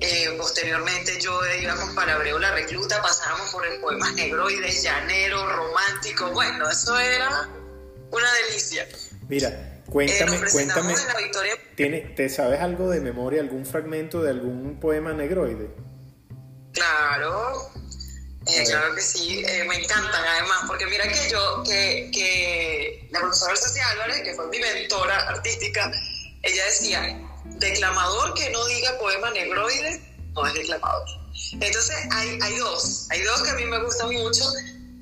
Eh, posteriormente yo iba con Palabreo La Recluta, pasábamos por el poemas negroides, llanero, romántico, bueno, eso era una delicia. Mira, Cuéntame, cuéntame. ¿tiene, ¿Te sabes algo de memoria, algún fragmento de algún poema negroide? Claro, eh, claro que sí, eh, me encantan además, porque mira que yo, que, que la profesora Cecilia Álvarez, que fue mi mentora artística, ella decía, declamador que no diga poema negroide, no es declamador. Entonces hay, hay dos, hay dos que a mí me gustan mucho.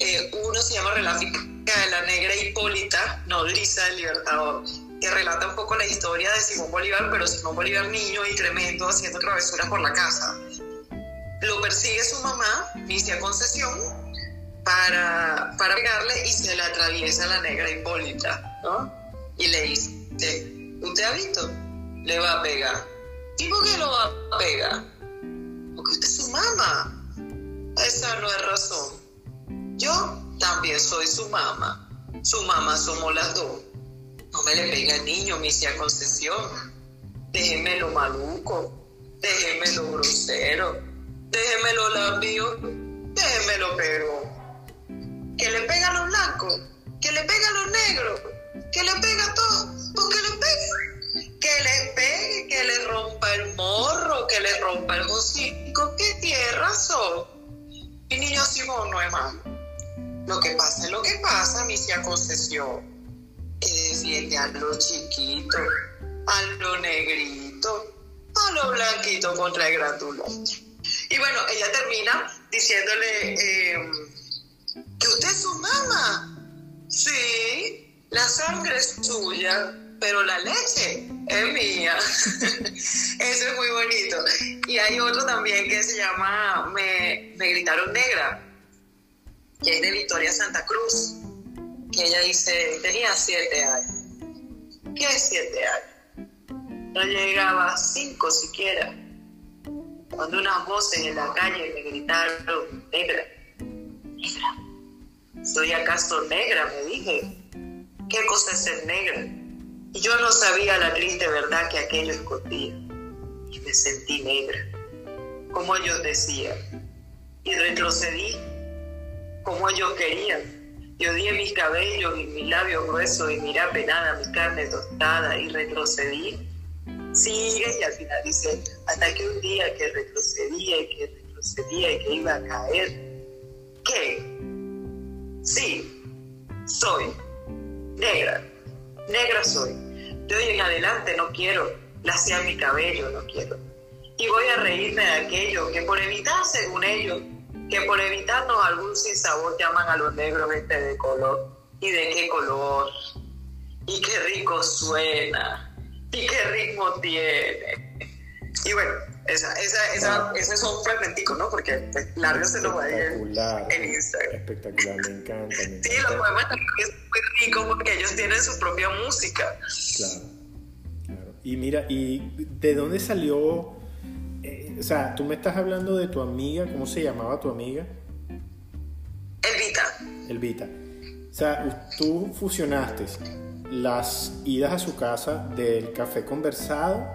Eh, uno se llama Reláfica de la Negra Hipólita, nodriza del Libertador, que relata un poco la historia de Simón Bolívar, pero Simón Bolívar niño y tremendo haciendo travesuras por la casa. Lo persigue su mamá, Misia Concesión, para, para pegarle y se le atraviesa la negra Hipólita, ¿no? Y le dice, ¿usted ha visto? Le va a pegar. ¿Y por qué lo va a pegar? Porque usted es su mamá. Esa no es razón. Yo también soy su mamá. Su mamá somos las dos. No me le pega al niño, Misia Concesión. Déjeme lo maluco. Déjeme lo grosero déjemelo labio, déjemelo pero. Que le pega a los blancos, que le pega a los negros, que le pega a todos, porque le pega. Que le pegue, que le rompa el morro, que le rompa el hocico, que tierra son. Mi niño Simón no es malo. Lo que pasa es lo que pasa, mi tía concesión. Que defiende a los chiquitos, a los negritos, a los blanquitos contra el gratulante. Y bueno, ella termina diciéndole eh, que usted es su mamá. Sí, la sangre es suya, pero la leche es mía. Eso es muy bonito. Y hay otro también que se llama Me, me gritaron negra, que es de Victoria Santa Cruz, que ella dice, tenía siete años. ¿Qué siete años? No llegaba cinco siquiera cuando unas voces en la calle me gritaron, negra, negra, ¿soy acaso negra? Me dije, ¿qué cosa es ser negra? Y yo no sabía la triste verdad que aquello escondía. Y me sentí negra, como ellos decían. Y retrocedí, como ellos querían. Y odié mis cabellos y mis labios gruesos y miré apenada mi carne tostada y retrocedí sigue y al final dice, hasta que un día que retrocedía y que retrocedía y que iba a caer, ¿qué? Sí, soy negra, negra soy. De hoy en adelante no quiero lasear mi cabello, no quiero. Y voy a reírme de aquello que por evitar, según ellos, que por evitarnos algún sinsabor llaman a los negros este de color. ¿Y de qué color? Y qué rico suena y qué ritmo tiene. Y bueno, esa, esa, esa, ese es un fragmentico, ¿no? Porque pues, largo se lo va a ir en Instagram. Espectacular, me encanta. Me sí, los poemas también es muy rico porque ellos tienen su propia música. Claro, claro. Y mira, ¿y de dónde salió? Eh, o sea, tú me estás hablando de tu amiga, ¿cómo se llamaba tu amiga? Elvita. Elvita. O sea, tú fusionaste las idas a su casa del café conversado,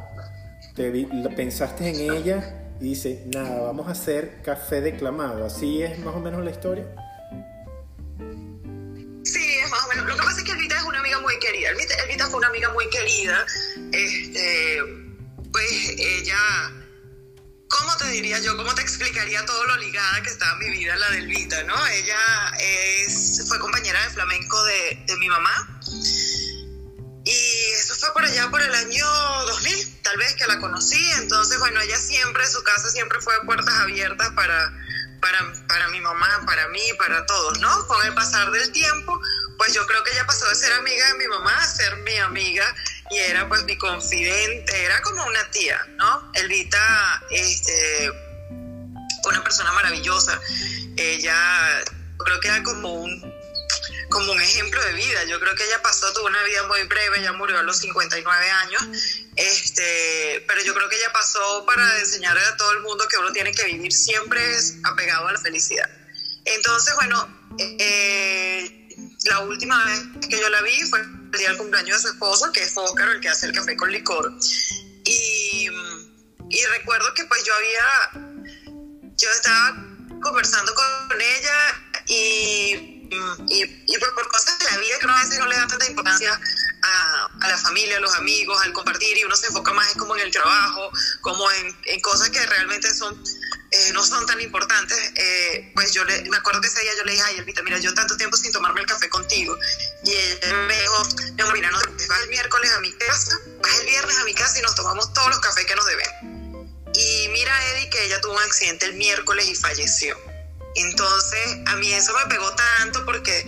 te pensaste en ella y dice, nada, vamos a hacer café declamado. ¿Así es más o menos la historia? Sí, es más o menos. Lo que pasa es que Elvita es una amiga muy querida. Elvita, fue una amiga muy querida. Este, pues ella, ¿cómo te diría yo? ¿Cómo te explicaría todo lo ligada que estaba mi vida la de Elvita, no? Ella fue compañera de flamenco de, de mi mamá y eso fue por allá por el año 2000, tal vez que la conocí. Entonces, bueno, ella siempre, su casa siempre fue puertas abiertas para, para, para mi mamá, para mí, para todos, ¿no? Con el pasar del tiempo, pues yo creo que ella pasó de ser amiga de mi mamá a ser mi amiga y era pues mi confidente, era como una tía, ¿no? Elvita, este, una persona maravillosa. Ella, creo que era como un como un ejemplo de vida. Yo creo que ella pasó, tuvo una vida muy breve, ella murió a los 59 años, este, pero yo creo que ella pasó para enseñarle a todo el mundo que uno tiene que vivir siempre apegado a la felicidad. Entonces, bueno, eh, la última vez que yo la vi fue el día del cumpleaños de su esposo, que es Fócaro, el que hace el café con licor. Y, y recuerdo que pues yo había, yo estaba conversando con ella y y, y por, por, cosas de la vida que uno a veces no le da tanta importancia a, a la familia, a los amigos, al compartir y uno se enfoca más como en el trabajo, como en, en cosas que realmente son eh, no son tan importantes, eh, pues yo le, me acuerdo que ese día yo le dije, ay, Elvita, mira, yo tanto tiempo sin tomarme el café contigo. Y ella me dijo, no, mira, no, vas el miércoles a mi casa, vas el viernes a mi casa y nos tomamos todos los cafés que nos deben. Y mira, Eddie, que ella tuvo un accidente el miércoles y falleció. Entonces, a mí eso me pegó tanto porque,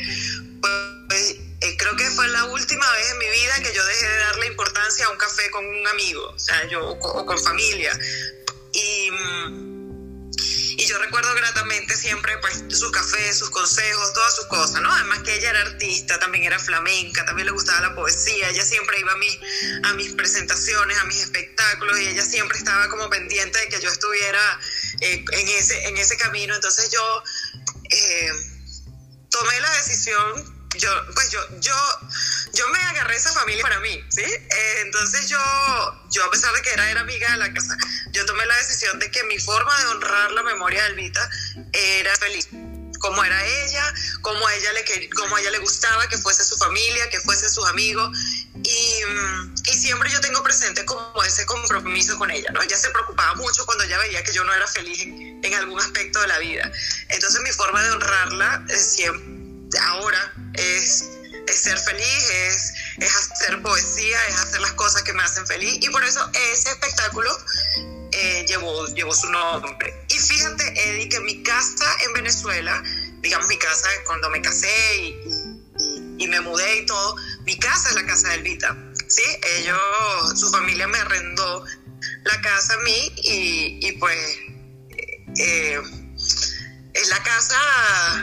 pues, eh, creo que fue la última vez en mi vida que yo dejé de darle importancia a un café con un amigo, o sea, yo, o, con familia. Y mm, y yo recuerdo gratamente siempre pues sus cafés, sus consejos, todas sus cosas, ¿no? Además que ella era artista, también era flamenca, también le gustaba la poesía, ella siempre iba a mis, a mis presentaciones, a mis espectáculos y ella siempre estaba como pendiente de que yo estuviera eh, en, ese, en ese camino. Entonces yo eh, tomé la decisión yo, pues yo, yo, yo me agarré esa familia para mí, ¿sí? Eh, entonces yo, yo a pesar de que era, era amiga de la casa, yo tomé la decisión de que mi forma de honrar la memoria de Elvita era feliz como era ella, como a ella le, como a ella le gustaba que fuese su familia, que fuese sus amigos. Y, y, siempre yo tengo presente como ese compromiso con ella, ¿no? Ella se preocupaba mucho cuando ella veía que yo no era feliz en, en algún aspecto de la vida. Entonces mi forma de honrarla es siempre ahora es, ser feliz, es, hacer poesía, es hacer las cosas que me hacen feliz y por eso ese espectáculo eh, llevó, llevó su nombre. Y fíjate, Eddie, que mi casa en Venezuela, digamos mi casa cuando me casé y, me mudé y todo, mi casa es la casa de Elvita. ¿sí? Ellos, su familia me arrendó la casa a mí y, y pues... Eh, es la casa,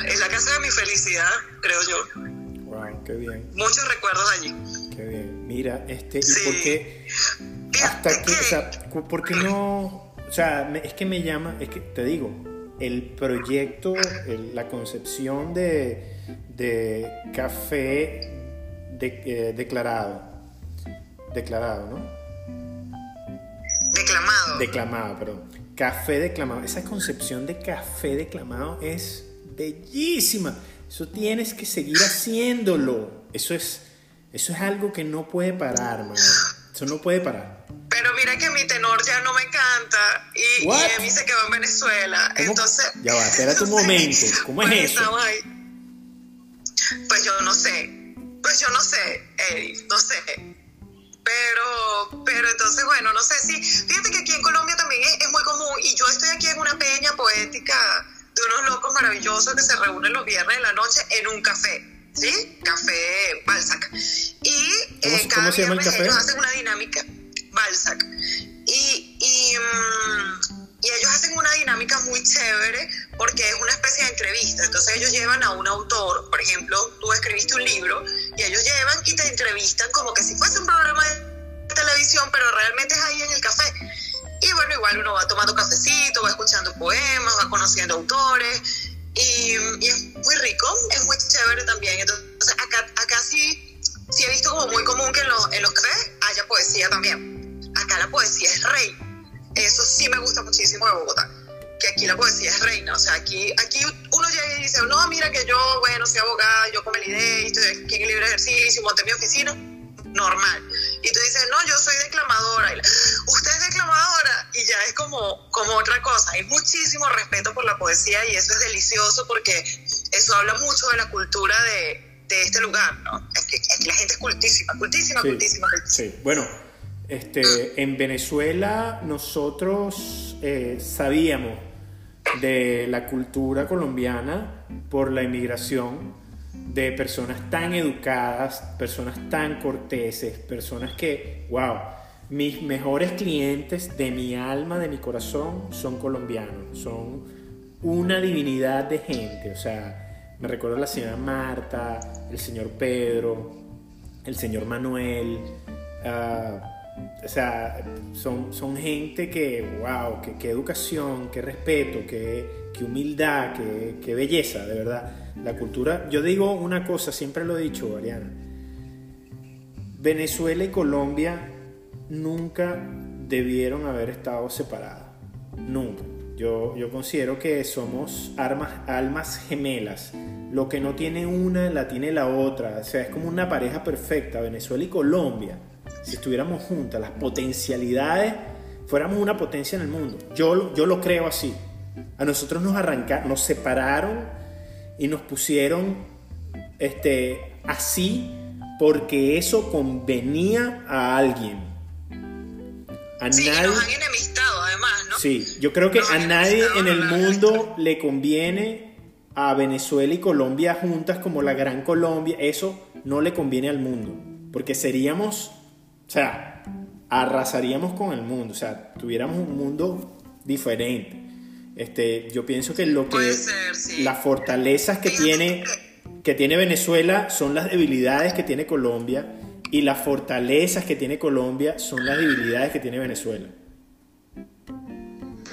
es la casa de mi felicidad, creo yo. Wow, qué bien. Muchos recuerdos allí. Qué bien. Mira, este, ¿y por qué? Hasta que, o sea, ¿por qué no? O sea, es que me llama, es que te digo, el proyecto, la concepción de, de café de, eh, declarado, declarado, ¿no? Declamado. Declamado, perdón Café declamado. Esa concepción de café declamado es bellísima. Eso tienes que seguir haciéndolo. Eso es, eso es algo que no puede parar, man. Eso no puede parar. Pero mira que mi tenor ya no me encanta y, y Emi se quedó en Venezuela. Entonces. Ya va, espera tu momento. ¿Cómo es pues eso? Pues yo no sé. Pues yo no sé, Eddie, no sé. Pero, pero entonces, bueno, no sé si. Fíjate que aquí en Colombia también es, muy común, y yo estoy aquí en una peña poética de unos locos maravillosos que se reúnen los viernes de la noche en un café. ¿Sí? Café Balzac. Y eh, cada viernes ellos hacen una dinámica. Balzac. Y, y, mm, y ellos hacen una dinámica muy chévere porque es una especie de entrevista. Entonces ellos llevan a un autor, por ejemplo, tú escribiste un libro y ellos llevan y te entrevistan como que si fuese un programa de televisión, pero realmente es ahí en el café. Y bueno, igual uno va tomando cafecito, va escuchando poemas, va conociendo autores y, es muy rico, es muy chévere también. Entonces acá, acá sí, sí he visto como muy común que en los, en los cafés haya poesía también. Acá la poesía es rey. Eso sí me gusta muchísimo de Bogotá que aquí la poesía es reina. O sea, aquí, aquí uno llega y dice, no, mira que yo, bueno, soy abogada, yo como el idea, estoy aquí en el libre ejercicio, monté mi oficina, normal. Y tú dices, no, yo soy declamadora. Y Usted es declamadora. Y ya es como, como otra cosa. Hay muchísimo respeto por la poesía y eso es delicioso porque eso habla mucho de la cultura de, de este lugar, ¿no? Es que aquí la gente es cultísima, cultísima, cultísima, Sí, bueno. Este, en Venezuela nosotros eh, sabíamos de la cultura colombiana por la inmigración de personas tan educadas, personas tan corteses, personas que, wow, mis mejores clientes de mi alma, de mi corazón, son colombianos, son una divinidad de gente, o sea, me recuerdo la señora Marta, el señor Pedro, el señor Manuel, uh, o sea, son, son gente que, wow, qué educación, qué respeto, qué, humildad, qué, belleza, de verdad. La cultura, yo digo una cosa, siempre lo he dicho, Ariana. Venezuela y Colombia nunca debieron haber estado separadas. Nunca. Yo, yo considero que somos almas gemelas. Lo que no tiene una, la tiene la otra. O sea, es como una pareja perfecta, Venezuela y Colombia. Si estuviéramos juntas, las potencialidades, fuéramos una potencia en el mundo. Yo, yo lo creo así. A nosotros nos arrancaron, nos separaron y nos pusieron este, así porque eso convenía a alguien. A sí, nadie... nos han enemistado además, ¿no? Sí, yo creo que a nadie en el mundo le conviene a Venezuela y Colombia juntas como la Gran Colombia. Eso no le conviene al mundo, porque seríamos, sea, arrasaríamos con el mundo, o sea, tuviéramos un mundo diferente. Este, yo pienso que lo que las fortalezas que tiene que tiene Venezuela son las debilidades que tiene Colombia y las fortalezas que tiene Colombia son las debilidades que tiene Venezuela.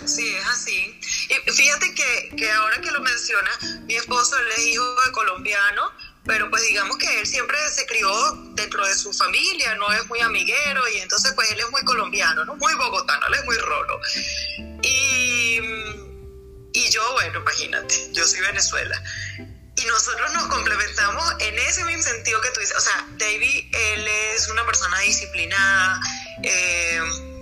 Sí, es así. Y fíjate que, que ahora que lo menciona, mi esposo él es hijo de colombiano, pero pues digamos que él siempre se crió dentro de su familia, no es muy amiguero y entonces pues él es muy colombiano, ¿no? muy bogotano, él es muy rolo. Y, y yo, bueno, imagínate, yo soy Venezuela y nosotros nos complementamos en ese mismo sentido que tú dices. O sea, David, él es una persona disciplinada. Eh,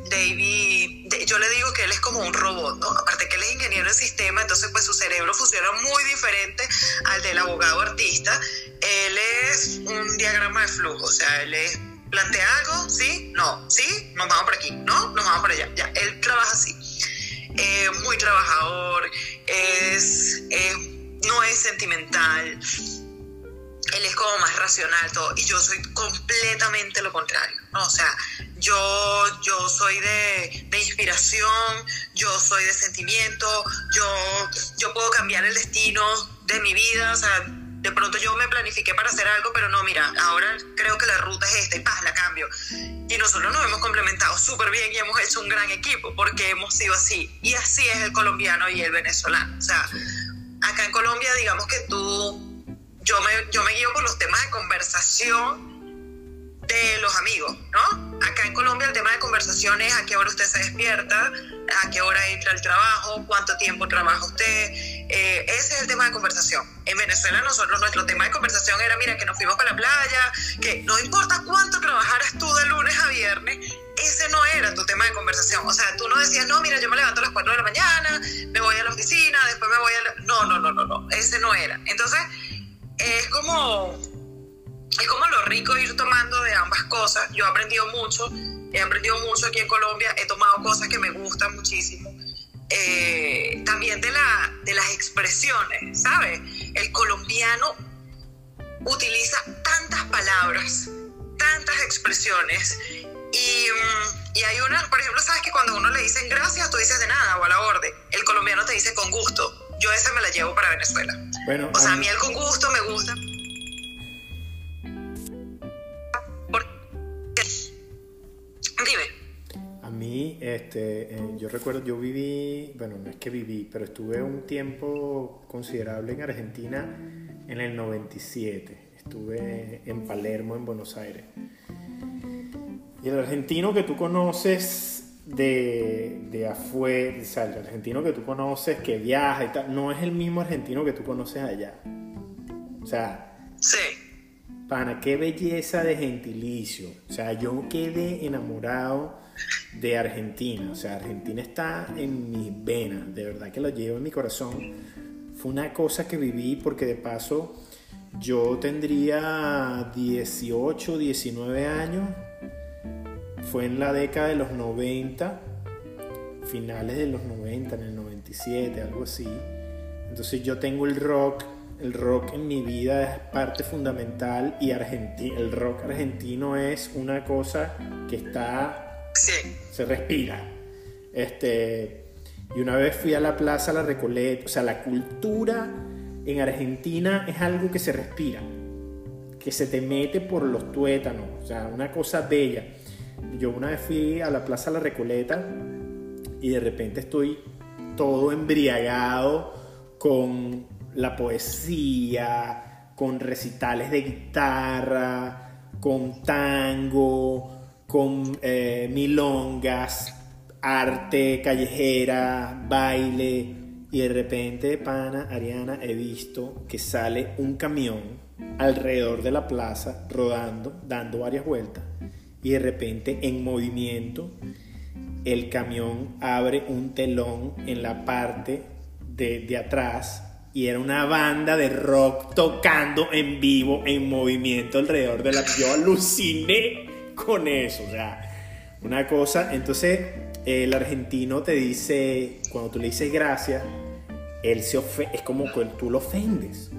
David, yo le digo que él es como un robot, ¿no? Aparte que él es ingeniero en sistema, entonces pues su cerebro funciona muy diferente al del abogado artista. Él es un diagrama de flujo, o sea, él es, plantea algo, sí, no, sí, nos vamos por aquí, no, nos vamos por allá, ya, él trabaja así. Eh, muy trabajador, es, es no es sentimental, él es como más racional todo y yo soy completamente lo contrario o sea yo yo soy de, de, inspiración yo soy de sentimiento yo yo puedo cambiar el destino de mi vida o sea de pronto yo me planifiqué para hacer algo pero no mira ahora creo que la ruta es esta y paz la cambio. Y nosotros nos hemos complementado súper bien y hemos hecho un gran equipo porque hemos sido así. Y así es el colombiano y el venezolano. O sea acá en Colombia, digamos que tú, yo me, yo me guío por los temas de conversación de los amigos, ¿no? Acá en Colombia el tema de conversación es a qué hora usted se despierta, a qué hora entra al trabajo, cuánto tiempo trabaja usted. Eh, ese es el tema de conversación. En Venezuela nosotros nuestro tema de conversación era, mira, que nos fuimos para la playa, que no importa cuánto trabajaras tú de lunes a viernes, ese no era tu tema de conversación. O sea, tú no decías, no, mira, yo me levanto a las 4 de la mañana, me voy a la oficina, después me voy a... La... No, no, no, no, no, ese no era. Entonces, es como, es como lo rico ir tomando de ambas cosas. Yo he aprendido mucho, he aprendido mucho aquí en Colombia, he tomado cosas que me gustan muchísimo. Eh, también de, la, de las expresiones, ¿sabes? El colombiano utiliza tantas palabras, tantas expresiones y, mm, y, hay una, por ejemplo, sabes que cuando uno le dicen gracias, tú dices de nada o a la orden. El colombiano te dice con gusto. Yo esa me la llevo para Venezuela. Bueno, o sea, a mí el con gusto me gusta. Dime. A mí, este, eh, yo recuerdo, yo viví, bueno, no es que viví, pero estuve un tiempo considerable en Argentina en el 97. Estuve en Palermo, en Buenos Aires. Y el argentino que tú conoces de, de afuera, o sea, el argentino que tú conoces que viaja y tal, no es el mismo argentino que tú conoces allá. O sea, sí. Pana, qué belleza de gentilicio. O sea, yo quedé enamorado de Argentina. O sea, Argentina está en mis venas. De verdad que lo llevo en mi corazón. Fue una cosa que viví porque de paso yo tendría 18, 19 años fue en la década de los 90, finales de los 90, en el 97, algo así. Entonces yo tengo el rock, el rock en mi vida es parte fundamental y el rock argentino es una cosa que está, se respira. Este, y una vez fui a la plaza La Recoleta, o sea, la cultura en Argentina es algo que se respira, que se te mete por los tuétanos, o sea, una cosa bella. Yo una vez fui a la Plaza La Recoleta y de repente estoy todo embriagado con la poesía, con recitales de guitarra, con tango, con eh, milongas, arte callejera, baile, y de repente, pana, Ariana, he visto que sale un camión alrededor de la plaza, rodando, dando varias vueltas, y de repente en movimiento, el camión abre un telón en la parte de, de atrás y era una banda de rock tocando en vivo, en movimiento alrededor de la... Yo aluciné con eso, o sea, una cosa, entonces el argentino te dice, cuando tú le dices gracias, él se ofende, es como que tú lo ofendes.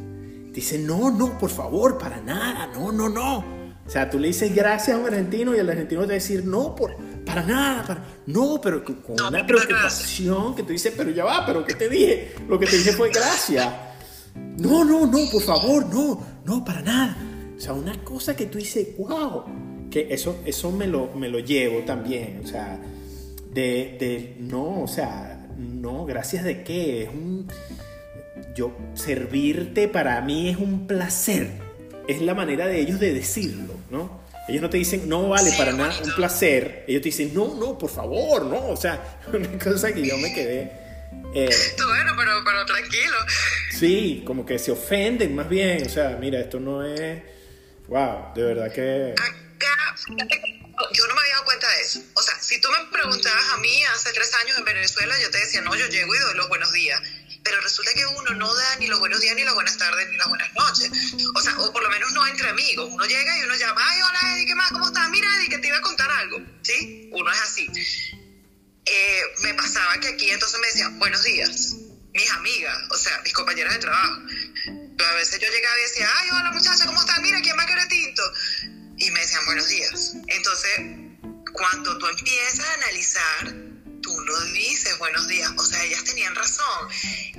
Dice, no, no, por favor, para nada, no, no, no. O sea, tú le dices gracias a un argentino y el argentino te va a decir, no, por, para nada, para, no, pero con una preocupación que tú dices, pero ya va, pero ¿qué te dije? Lo que te dije fue gracias. No, no, no, por favor, no, no, para nada. O sea, una cosa que tú dices, wow, que eso, eso me, lo, me lo llevo también, o sea, de, de, no, o sea, no, gracias de qué, es un, yo, servirte para mí es un placer, es la manera de ellos de decirlo, ¿no? Ellos no te dicen, no vale para nada, un placer. Ellos te dicen, no, no, por favor, no. O sea, una cosa que yo me quedé. Eh, bueno, pero, pero tranquilo. Sí, como que se ofenden más bien. O sea, mira, esto no es. Wow, de verdad que. Acá, yo no me había dado cuenta de eso. O sea, si tú me preguntabas a mí hace tres años en Venezuela, yo te decía, no, yo llego y doy los buenos días pero resulta que uno no da ni los buenos días, ni las buenas tardes, ni las buenas noches. O sea, o por lo menos no entre amigos. Uno llega y uno llama, ay, hola Eddie, ¿qué más? ¿Cómo estás? Mira Eddie, que te iba a contar algo. ¿Sí? Uno es así. Eh, me pasaba que aquí entonces me decían, buenos días, mis amigas, o sea, mis compañeras de trabajo. a veces yo llegaba y decía, ay, hola muchacha, ¿cómo estás? Mira, ¿quién más quiere tinto? Y me decían, buenos días. Entonces, cuando tú empiezas a analizar tú no dices buenos días, o sea, ellas tenían razón.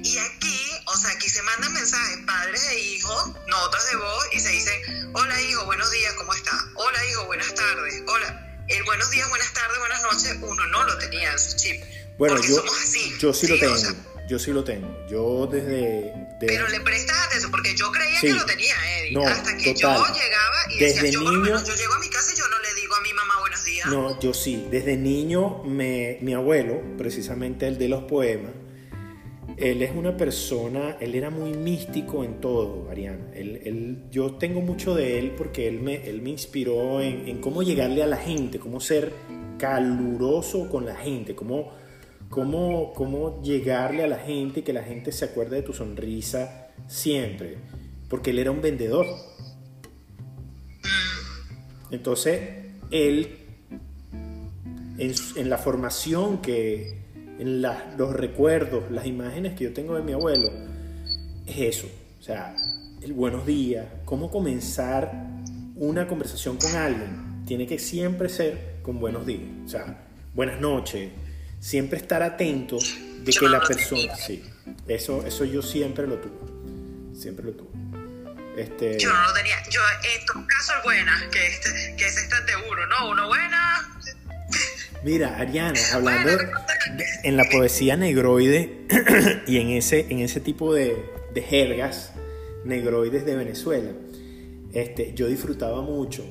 Y aquí, o sea, aquí se mandan mensajes padres e hijos, notas de voz, y se dicen, hola hijo, buenos días, ¿cómo está? Hola hijo, buenas tardes, hola. El buenos días, buenas tardes, buenas noches, uno no lo tenía en su chip. Bueno, yo, yo sí, lo tengo. Yo sí lo tengo. Yo desde, Pero le prestas atención, porque yo creía que lo tenía, Eddie. hasta que yo llegaba y decía, yo, niño, yo llego a mi casa y yo no le digo a mi mamá buenos días. No, yo sí. Desde niño, me, mi abuelo, precisamente el de los poemas, él es una persona, él era muy místico en todo, Ariana. Él, él, yo tengo mucho de él porque él me, él me inspiró en, en, cómo llegarle a la gente, cómo ser caluroso con la gente, cómo, cómo, cómo llegarle a la gente y que la gente se acuerde de tu sonrisa siempre. Porque él era un vendedor. Entonces, él, en, la formación que, en los recuerdos, las imágenes que yo tengo de mi abuelo, es eso. O sea, el buenos días, cómo comenzar una conversación con alguien, tiene que siempre ser con buenos días. O sea, buenas noches, siempre estar atento de que la persona... Sí, eso, eso yo siempre lo tuve. Siempre lo tuve. Este... Yo no lo tenía. Yo, en tu caso, es buena, que, este, que es este de uno, ¿no? Uno buena, Mira, Ariana, hablando en la poesía negroide y en ese, en ese tipo de, de jergas negroides de Venezuela, este, yo disfrutaba mucho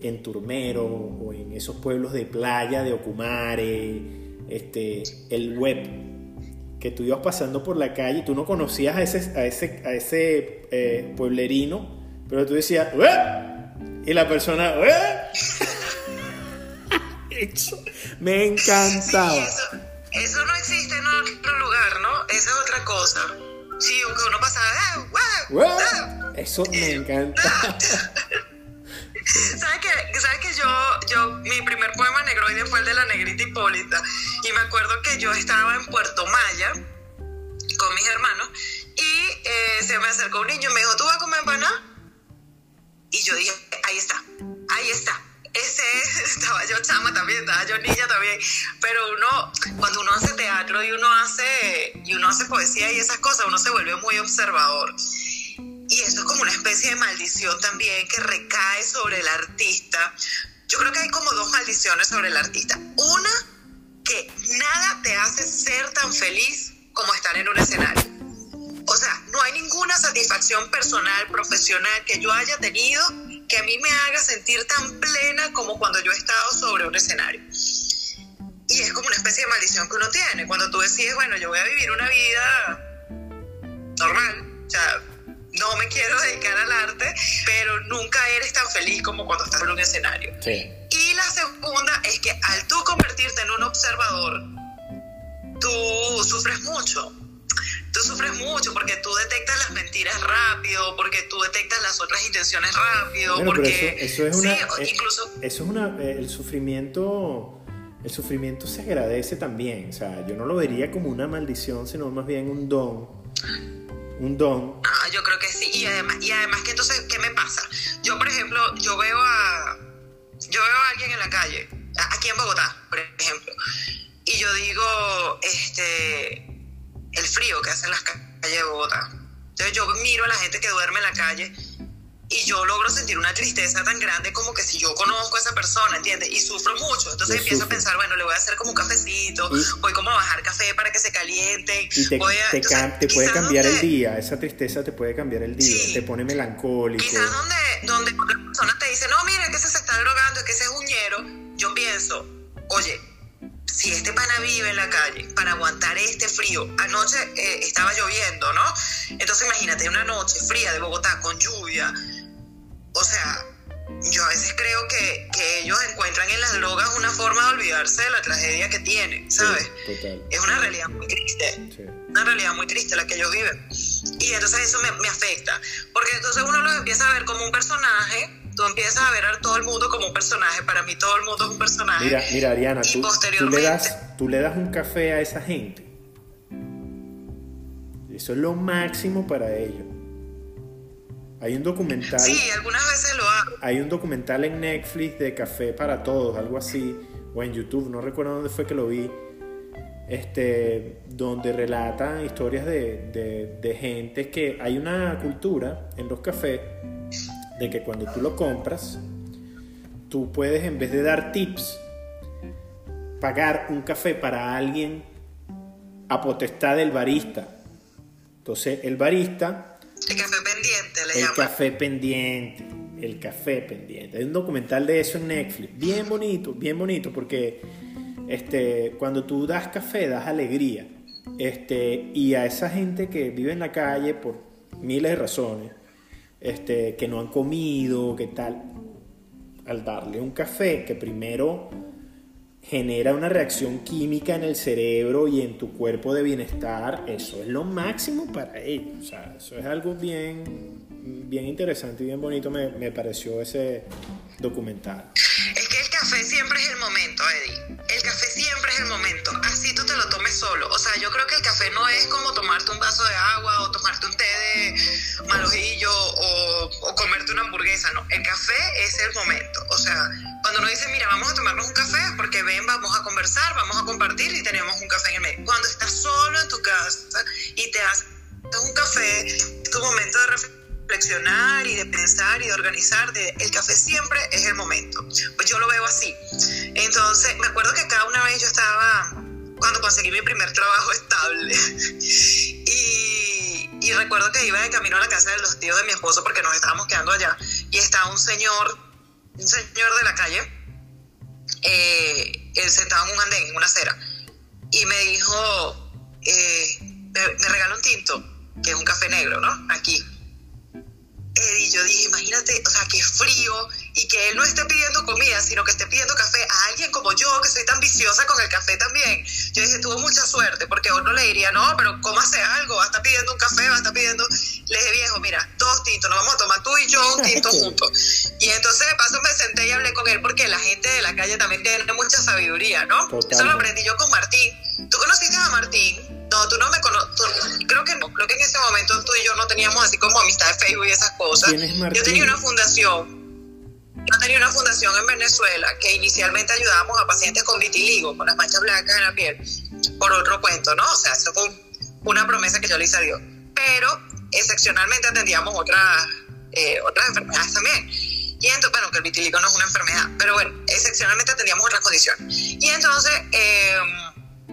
en Turmero o en esos pueblos de playa de Ocumare, este, el web, que tú ibas pasando por la calle tú no conocías a ese, a ese, a ese eh, pueblerino, pero tú decías, y la persona, me encantaba. eso, no existe en otro lugar, ¿no? Esa es otra cosa. Sí, uno pasa, ah, ah". eso me encanta. ¿Sabes que, ¿Sabes que yo, yo, mi primer poema negroide fue el de la negrita Hipólita? Y me acuerdo que yo estaba en Puerto Maya con mis hermanos y eh, se me acercó un niño y me dijo, ¿tú vas a comer empanada? Y yo dije, ahí está, ahí está ese estaba yo chama también, estaba yo niña también, pero uno, cuando uno hace teatro y uno hace, y uno hace poesía y esas cosas, uno se vuelve muy observador. Y eso es como una especie de maldición también que recae sobre el artista. Yo creo que hay como dos maldiciones sobre el artista. Una, que nada te hace ser tan feliz como estar en un escenario. O sea, no hay ninguna satisfacción personal, profesional que yo haya tenido que a mí me haga sentir tan plena como cuando yo he estado sobre un escenario. Y y es como una especie de maldición que uno tiene. Cuando tú decides, bueno, yo voy a vivir una vida normal, o sea, no me quiero dedicar al arte, pero nunca eres tan feliz como cuando estás en un escenario. Sí. Y la segunda es que al tú convertirte en un observador, tú sufres mucho. Tú sufres mucho porque tú detectas las mentiras rápido, porque tú detectas las otras intenciones rápido, Bueno, pero porque eso, eso es una, sí, eh, incluso eso es una, eh, el sufrimiento, el sufrimiento se agradece también, o sea, yo no lo vería como una maldición, sino más bien un don, un don. Ah, yo creo que sí. Y además, y además que entonces, ¿qué me pasa? Yo, por ejemplo, yo veo a yo veo a alguien en la calle, aquí en Bogotá, por ejemplo, y yo digo, este, el frío que hacen las calles de Bogotá. Entonces yo miro a la gente que duerme en la calle y yo logro sentir una tristeza tan grande como que si yo conozco a esa persona, ¿entiendes? Y sufro mucho. Entonces Yo empiezo sufro. a pensar, bueno, le voy a hacer como un cafecito, Y- voy como a bajar café para que se calienten. Y te, voy a- te, entonces, cam- te puede cambiar el día, esa tristeza te puede cambiar el día, Sí. te pone melancólico. Quizás donde, donde otra persona te dice, no, mire, que ese se está drogando, que ese es uñero, yo pienso, oye, si este pana vive en la calle para aguantar este frío, anoche eh, estaba lloviendo, ¿no? Entonces imagínate una noche fría de Bogotá con lluvia, o sea, yo a veces creo que, que ellos encuentran en las drogas una forma de olvidarse de la tragedia que tienen, Sí, ¿sabes? total. Es una realidad muy triste sí. una realidad muy triste la que ellos viven. Y entonces eso me, me afecta, porque entonces uno los empieza a ver como un personaje, tú empiezas a ver a todo el mundo como un personaje, para mí todo el mundo es un personaje. Mira, mira, Ariana, tú, tú le das, tú le das un café a esa gente. Eso es lo máximo para ellos. Hay un documental. Sí, algunas veces lo hago. Hay un documental en Netflix de Café para Todos, algo así, o en YouTube, no recuerdo dónde fue que lo vi, este, donde relatan historias de, de, de gente que hay una cultura en los cafés de que cuando tú lo compras, tú puedes en vez de dar tips, pagar un café para alguien a potestad del barista. Entonces el barista El café pendiente le el llaman. café pendiente. El café pendiente. Hay un documental de eso en Netflix. Bien bonito, bien bonito, porque este, cuando tú das café, das alegría. Este, y a esa gente que vive en la calle por miles de razones, este, que no han comido, que tal, al darle un café que primero genera una reacción química en el cerebro y en tu cuerpo de bienestar, eso es lo máximo para ellos. O sea, eso es algo bien, bien interesante y bien bonito me, me pareció ese documental. Es que el café siempre es el momento, Eddie. El café siempre es el momento. Así tú te lo tomes solo. O sea, yo creo que el café no es como tomarte un vaso de agua o tomarte un té de malojillo o, o comerte una hamburguesa. No, el café es el momento. O sea, cuando uno dice, mira, vamos a tomarnos un café porque ven, vamos a conversar, vamos a compartir y tenemos un café en el medio. Cuando estás solo en tu casa y te haces un café, es tu momento de reflexionar y de pensar y de organizar. De, el café siempre es el momento. Pues yo lo veo así. Entonces, me acuerdo que cada una vez yo estaba, cuando conseguí mi primer trabajo estable, y, y recuerdo que iba de camino a la casa de los tíos de mi esposo porque nos estábamos quedando allá, y estaba un señor, un señor de la calle, eh, él sentado en un andén, en una acera, y me dijo, eh, me, me regaló un tinto, que es un café negro, ¿no? Aquí. Eddie, yo dije, imagínate, o sea, que frío y que él no esté pidiendo comida, sino que esté pidiendo café a alguien como yo, que soy tan viciosa con el café también. Yo dije, tuvo mucha suerte, porque uno le diría, no, pero ¿cómo hace algo? Va a estar pidiendo un café, va a estar pidiendo. Le dije, viejo, mira, dos tintos, nos vamos a tomar tú y yo un tinto juntos. Y entonces, de paso, me senté y hablé con él, porque la gente de la calle también tiene mucha sabiduría, ¿no? Total. Eso lo aprendí yo con Martín. ¿Tú conociste a Martín? No, tú no me conoces. Creo que no. Creo que en ese momento tú y yo no teníamos así como amistad de Facebook y esas cosas. ¿Quién es Martín? Yo tenía una fundación. Yo tenía una fundación en Venezuela que inicialmente ayudábamos a pacientes con vitiligo, con las manchas blancas en la piel, por otro cuento, ¿no? O sea, eso fue una promesa que yo le hice a Dios. Pero excepcionalmente atendíamos otras, eh, otras enfermedades también. Y entonces, bueno, que el vitiligo no es una enfermedad, pero bueno, excepcionalmente atendíamos otras condiciones. Y entonces, eh,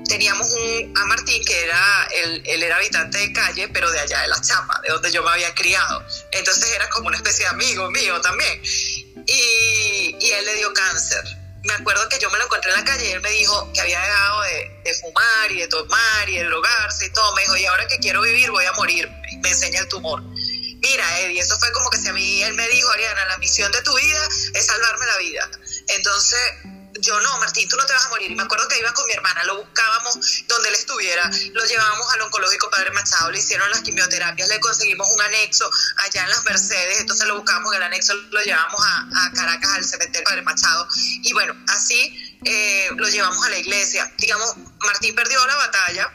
teníamos un, a Martín, que era, él, él, era habitante de calle, pero de allá de la Chapa, de donde yo me había criado. Entonces era como una especie de amigo mío también. Y, él le dio cáncer, me acuerdo que yo me lo encontré en la calle y él me dijo que había dejado de, de fumar y de tomar y de drogarse y todo. Me dijo, y ahora que quiero vivir voy a morir. Me enseña el tumor. Mira, Eddie, eso fue como que si a mí él me dijo, Ariana, la misión de tu vida es salvarme la vida. Entonces, yo no, Martín, tú no te vas a morir. Y me acuerdo que iba con mi hermana, lo buscábamos donde él estuviera, lo llevábamos al oncológico Padre Machado, le hicieron las quimioterapias, le conseguimos un anexo allá en las Mercedes, entonces lo buscamos en el anexo, lo llevamos a, Caracas, al cementerio Padre Machado. Y bueno, así eh, lo llevamos a la iglesia. Digamos, Martín perdió la batalla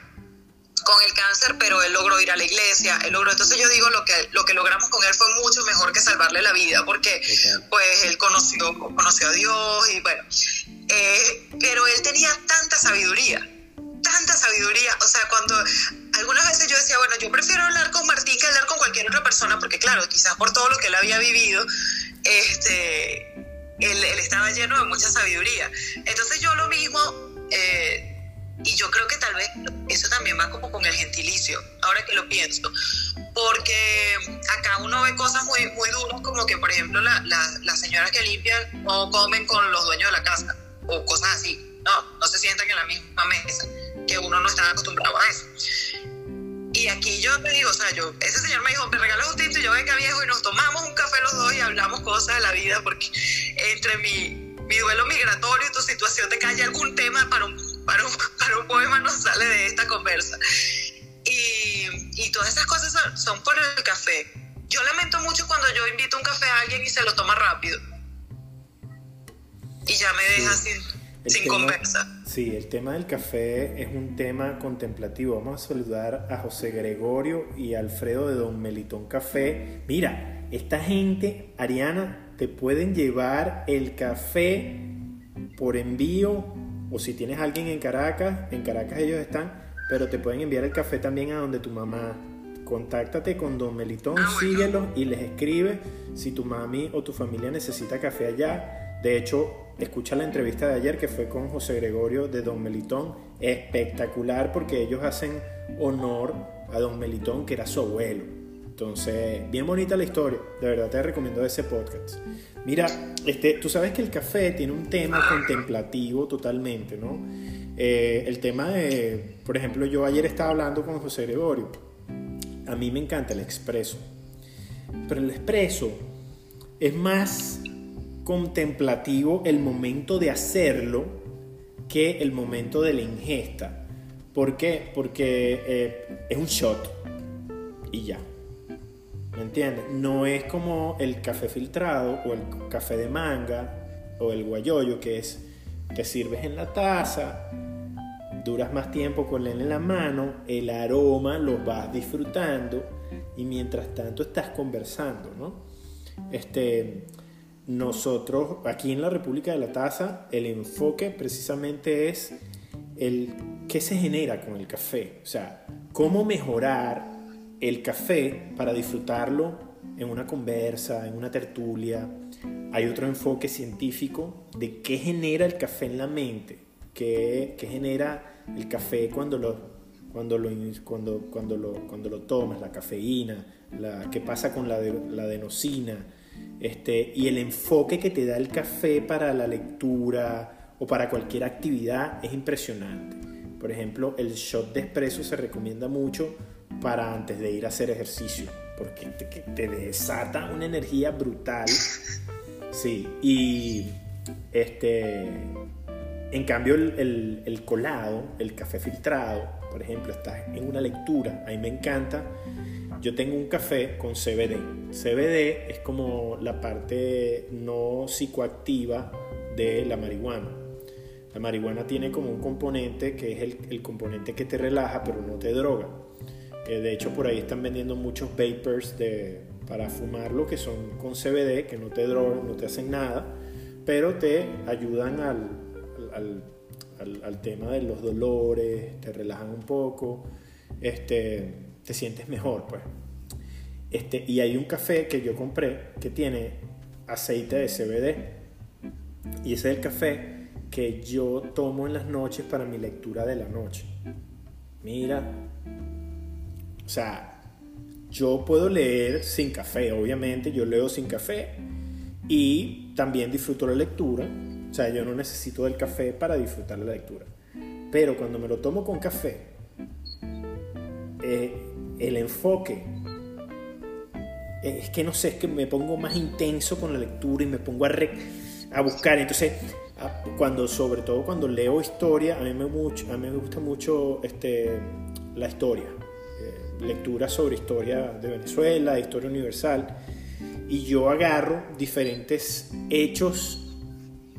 con el cáncer, pero él logró ir a la iglesia, él logró, entonces yo digo lo que lo que logramos con él fue mucho mejor que salvarle la vida, porque pues él conoció conoció a Dios y bueno, eh, pero él tenía tanta sabiduría, tanta sabiduría, o sea, cuando algunas veces yo decía, bueno, yo prefiero hablar con Martín que hablar con cualquier otra persona, porque claro, quizás por todo lo que él había vivido, este, él, él estaba lleno de mucha sabiduría. Entonces yo lo mismo, eh, y yo creo que tal vez eso también va como con el gentilicio, ahora que lo pienso, porque acá uno ve cosas muy, muy duras, como que por ejemplo la, la, las señoras que limpian no comen con los dueños de la casa, o cosas así, no, no se sientan en la misma mesa, que uno no está acostumbrado a eso. Y aquí yo te digo, o sea, yo, ese señor me dijo, me regalas un tinto y yo venga viejo y nos tomamos un café los dos y hablamos cosas de la vida, porque entre mi, mi duelo migratorio y tu situación de haya algún tema para un, para un, para un poema nos sale de esta conversa. Y, y todas esas cosas son, son, por el café. Yo lamento mucho cuando yo invito un café a alguien y se lo toma rápido. Y ya me deja sí. sin, sin tema, conversa. Sí, el tema del café es un tema contemplativo. Vamos a saludar a José Gregorio y Alfredo de Don Melitón Café. Mira, esta gente, Ariana, te pueden llevar el café por envío o si tienes a alguien en Caracas, en Caracas ellos están, pero te pueden enviar el café también a donde tu mamá. Contáctate con Don Melitón, ah, síguelo y les escribe si tu mami o tu familia necesita café allá. De hecho, escucha la entrevista de ayer que fue con José Gregorio de Don Melitón. Espectacular porque ellos hacen honor a Don Melitón, que era su abuelo. Entonces, bien bonita la historia. De verdad te recomiendo ese podcast. Mira, este, tú sabes que el café tiene un tema contemplativo totalmente, ¿no? Eh, el tema de, por ejemplo, yo ayer estaba hablando con José Gregorio. A mí me encanta el expreso. Pero el expreso es más contemplativo el momento de hacerlo que el momento de la ingesta. ¿Por qué? Porque eh, es un shot y ya. ¿Me entiendes? No es como el café filtrado o el café de manga o el guayoyo que es te sirves en la taza, duras más tiempo con él en la mano, el aroma lo vas disfrutando y mientras tanto estás conversando, ¿no? Este, nosotros aquí en la República de la Taza el enfoque precisamente es el qué se genera con el café, o sea, cómo mejorar el café para disfrutarlo en una conversa, en una tertulia. Hay otro enfoque científico de qué genera el café en la mente, qué, qué genera el café cuando lo, cuando lo, cuando, cuando lo, cuando lo tomas, la cafeína, qué pasa con la, la adenosina, este, y el enfoque que te da el café para la lectura o para cualquier actividad es impresionante. Por ejemplo, el shot de espresso se recomienda mucho para antes de ir a hacer ejercicio, porque te, desata una energía brutal. Sí, y este, en cambio el, colado, el café filtrado, por ejemplo, estás en una lectura, a mí me encanta. Yo tengo un café con CBD. CBD es como la parte no psicoactiva de la marihuana. La marihuana tiene como un componente que es el componente que te relaja pero no te droga. Eh, de hecho, por ahí están vendiendo muchos vapors de, para fumarlo que son con CBD, que no te drogan, no te hacen nada, pero te ayudan al, al, al, al, tema de los dolores, te relajan un poco, este, te sientes mejor, pues. Este, y hay un café que yo compré que tiene aceite de CBD. Y ese es el café que yo tomo en las noches para mi lectura de la noche. Mira, o sea, yo puedo leer sin café, obviamente, yo leo sin café y también disfruto la lectura, O sea, yo no necesito del café para disfrutar la lectura. Pero cuando me lo tomo con café, eh, el enfoque es que no sé, es que me pongo más intenso con la lectura y me pongo a, a buscar. Entonces, cuando, sobre todo cuando leo historia, a mí me, mucho, a mí me gusta mucho este, la historia. Eh, lectura sobre historia de Venezuela, historia universal. Y yo agarro diferentes hechos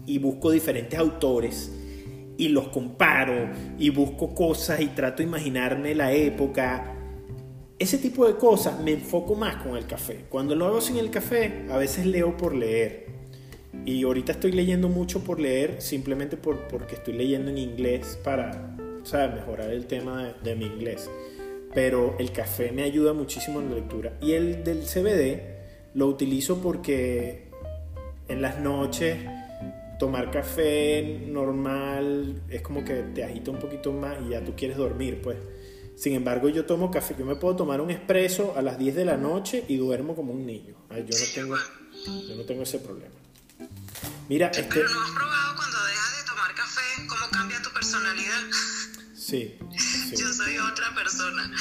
y busco diferentes autores y los comparo y busco cosas y trato de imaginarme la época. Ese tipo de cosas me enfoco más con el café. Cuando lo hago sin el café, a veces leo por leer. Y ahorita estoy leyendo mucho por leer, simplemente por, porque estoy leyendo en inglés para mejorar el tema de mi inglés. Pero el café me ayuda muchísimo en la lectura. Y el del CBD lo utilizo porque en las noches tomar café normal es como que te agita un poquito más y ya tú quieres dormir, pues. Sin embargo, yo tomo café, yo me puedo tomar un espresso a las 10 de la noche y duermo como un niño. yo no tengo, yo no tengo ese problema. Mira, este... Pero no has probado cuando dejas de tomar café cómo cambia tu personalidad. Sí. sí. Yo soy otra persona.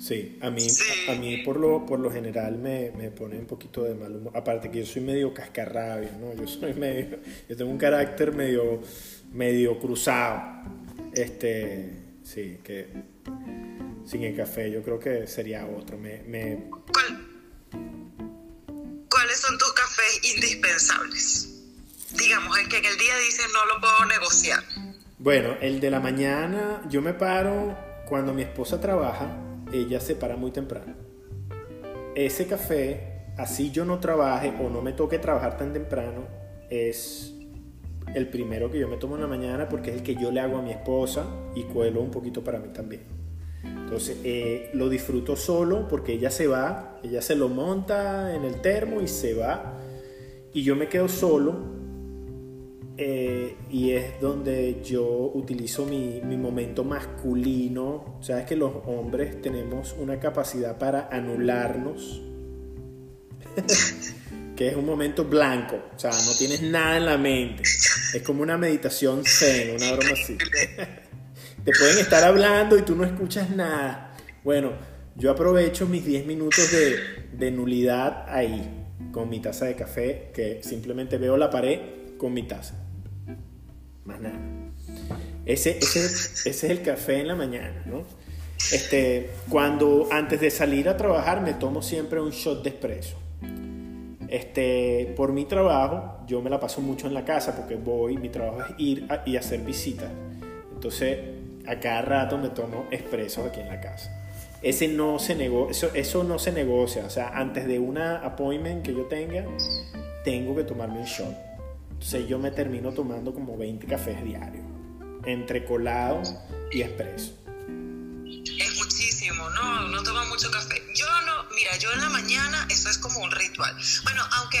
Sí, a mí, a mí por, lo, por lo general me, me, pone un poquito de mal humor. Aparte que yo soy medio cascarrabia, ¿no? Yo soy medio, yo tengo un carácter medio, medio cruzado. Este, sí, que sin el café yo creo que sería otro. Me, me... ¿Cuál, ¿Cuáles son tus cafés indispensables? Digamos, el que en el día dices no lo puedo negociar. Bueno, el de la mañana yo me paro cuando mi esposa trabaja ella se para muy temprano. Ese café, así yo no trabaje o no me toque trabajar tan temprano, es el primero que yo me tomo en la mañana porque es el que yo le hago a mi esposa y cuelo un poquito para mí también. Entonces eh, lo disfruto solo porque ella se va, ella se lo monta en el termo y se va y yo me quedo solo eh, y es donde yo utilizo mi, momento masculino. Sabes que los hombres tenemos una capacidad para anularnos, que es un momento blanco, o sea, no tienes nada en la mente. Es como una meditación zen, una broma así. Te pueden estar hablando y tú no escuchas nada. Bueno, yo aprovecho mis 10 minutos de nulidad ahí, con mi taza de café, que simplemente veo la pared con mi taza más nada. Ese, ese, ese es el café en la mañana, ¿no? Este, cuando antes de salir a trabajar me tomo siempre un shot de espresso. Este, por mi trabajo, yo me la paso mucho en la casa porque voy, mi trabajo es ir y hacer visitas. Entonces, a cada rato me tomo espresso aquí en la casa. Ese no se nego eso, eso no se negocia. O sea, antes de una appointment que yo tenga, tengo que tomarme un shot. Entonces yo me termino tomando como 20 cafés diarios, entre colado y expreso. Es muchísimo, ¿no? No toma mucho café. Yo no, mira, yo en la mañana eso es como un ritual. Bueno, aunque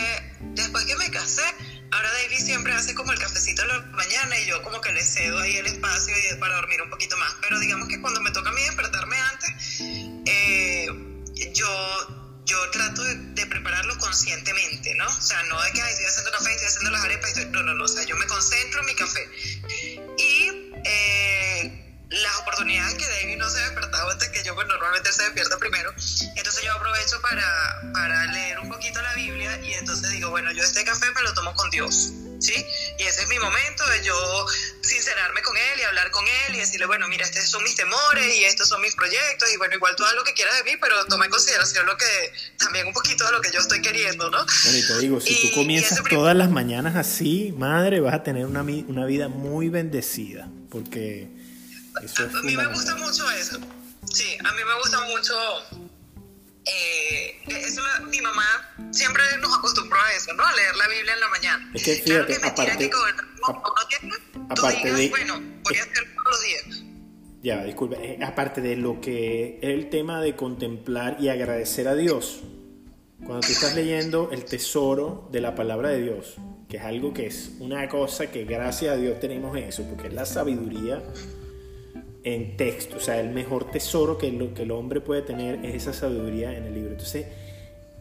después que me casé, ahora David siempre hace como el cafecito en la mañana y yo como que le cedo ahí el espacio para dormir un poquito más. Pero digamos que cuando me toca a mí despertarme antes, eh, yo yo trato de, prepararlo conscientemente, ¿no? O sea, no de que estoy haciendo café, estoy haciendo las arepas, estoy... no, no, no, o sea, yo me concentro en mi café. Y eh, las oportunidades que David no se ha despertado antes que yo, pues normalmente se despierta primero, entonces yo aprovecho para, para leer un poquito la Biblia y entonces digo, bueno, yo este café me lo tomo con Dios. ¿Sí? Y ese es mi momento de yo sincerarme con él y hablar con él y decirle, bueno, mira, estos son mis temores y estos son mis proyectos y bueno, igual tú haz lo que quieras de mí, pero toma en consideración lo que, también un poquito de lo que yo estoy queriendo, ¿no? Bueno, y te digo, si tú comienzas todas las mañanas así, madre, vas a tener una, una vida muy bendecida, porque eso es... A mí me gusta mucho eso, sí, a mí me gusta mucho eh, eso mi mamá siempre nos acostumbró a eso, ¿no? A leer la Biblia en la mañana. Es que fíjate, aparte, que aparte de, bueno, voy a hacer todos los días. Ya, disculpe, eh, aparte de lo que es el tema de contemplar y agradecer a Dios, cuando tú estás leyendo el tesoro de la palabra de Dios, que es algo que es una cosa que gracias a Dios tenemos eso, porque es la sabiduría en texto. O sea, el mejor tesoro que, lo, que el hombre puede tener es esa sabiduría en el libro. Entonces,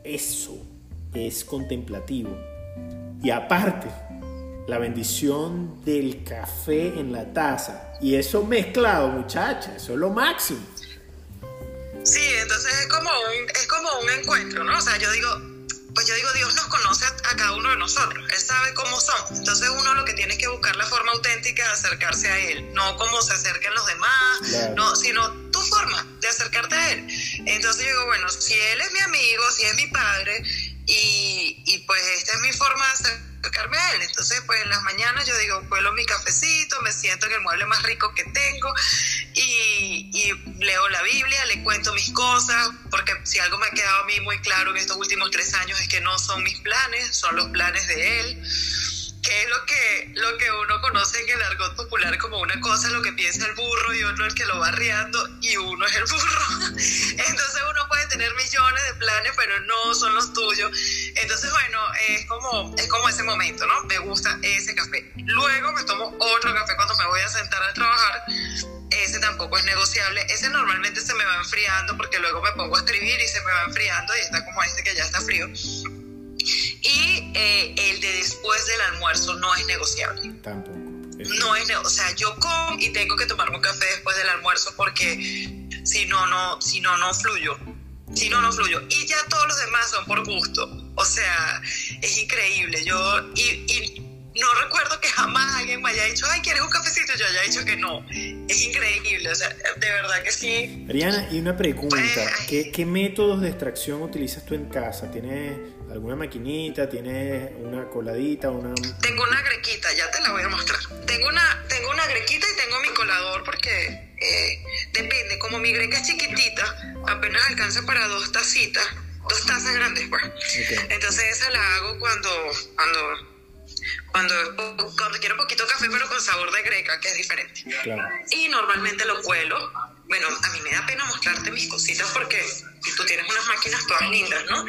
eso es contemplativo. Y aparte, la bendición del café en la taza. Y eso mezclado, muchacha, eso es lo máximo. Sí, entonces es como un, es como un encuentro, ¿no? O sea, yo digo, pues yo digo, Dios nos conoce a, cada uno de nosotros, Él sabe cómo somos. Entonces uno lo que tiene es que buscar la forma auténtica de acercarse a Él, no como se acerquen los demás, no, sino tu forma de acercarte a Él. Entonces yo digo, bueno, si Él es mi amigo, si es mi padre, y, y pues esta es mi forma de acercarme Él. Entonces, pues en las mañanas yo digo, vuelo mi cafecito, me siento en el mueble más rico que tengo y, y, leo la Biblia, le cuento mis cosas, porque si algo me ha quedado a mí muy claro en estos últimos tres años es que no son mis planes, son los planes de Él que es lo que, lo que uno conoce en el argot popular como una cosa, lo que piensa el burro y otro el que lo va riando y uno es el burro. Entonces uno puede tener millones de planes, pero no son los tuyos. Entonces, bueno, es como, es como ese momento, ¿no? Me gusta ese café. Luego me tomo otro café cuando me voy a sentar a trabajar. Ese tampoco es negociable. Ese normalmente se me va enfriando porque luego me pongo a escribir y se me va enfriando y está como este que ya está frío y eh, el de después del almuerzo no es negociable. Tampoco. No es, o sea, yo como y tengo que tomarme un café después del almuerzo porque si no, no, si no, no fluyo. Si no, no fluyo. Y ya todos los demás son por gusto. O sea, es increíble. Yo, y, y no recuerdo que jamás alguien me haya dicho, ay, ¿quieres un cafecito? Yo haya dicho que no. Es increíble, o sea, de verdad que sí. Ariana, y una pregunta, pues, ¿Qué, ¿qué, métodos de extracción utilizas tú en casa? ¿Tienes alguna maquinita? ¿Tienes una coladita? Una... Tengo una grequita, ya te la voy a mostrar. Tengo una, tengo una grequita y tengo mi colador porque eh, depende, como mi greca es chiquitita, apenas alcanza para dos tacitas, dos tazas grandes, pues. Entonces esa la hago cuando, cuando cuando, cuando quiero poquito café, pero con sabor de greca, que es diferente. Y normalmente lo cuelo. Bueno, a mí me da pena mostrarte mis cositas porque tú tienes unas máquinas todas lindas, ¿no?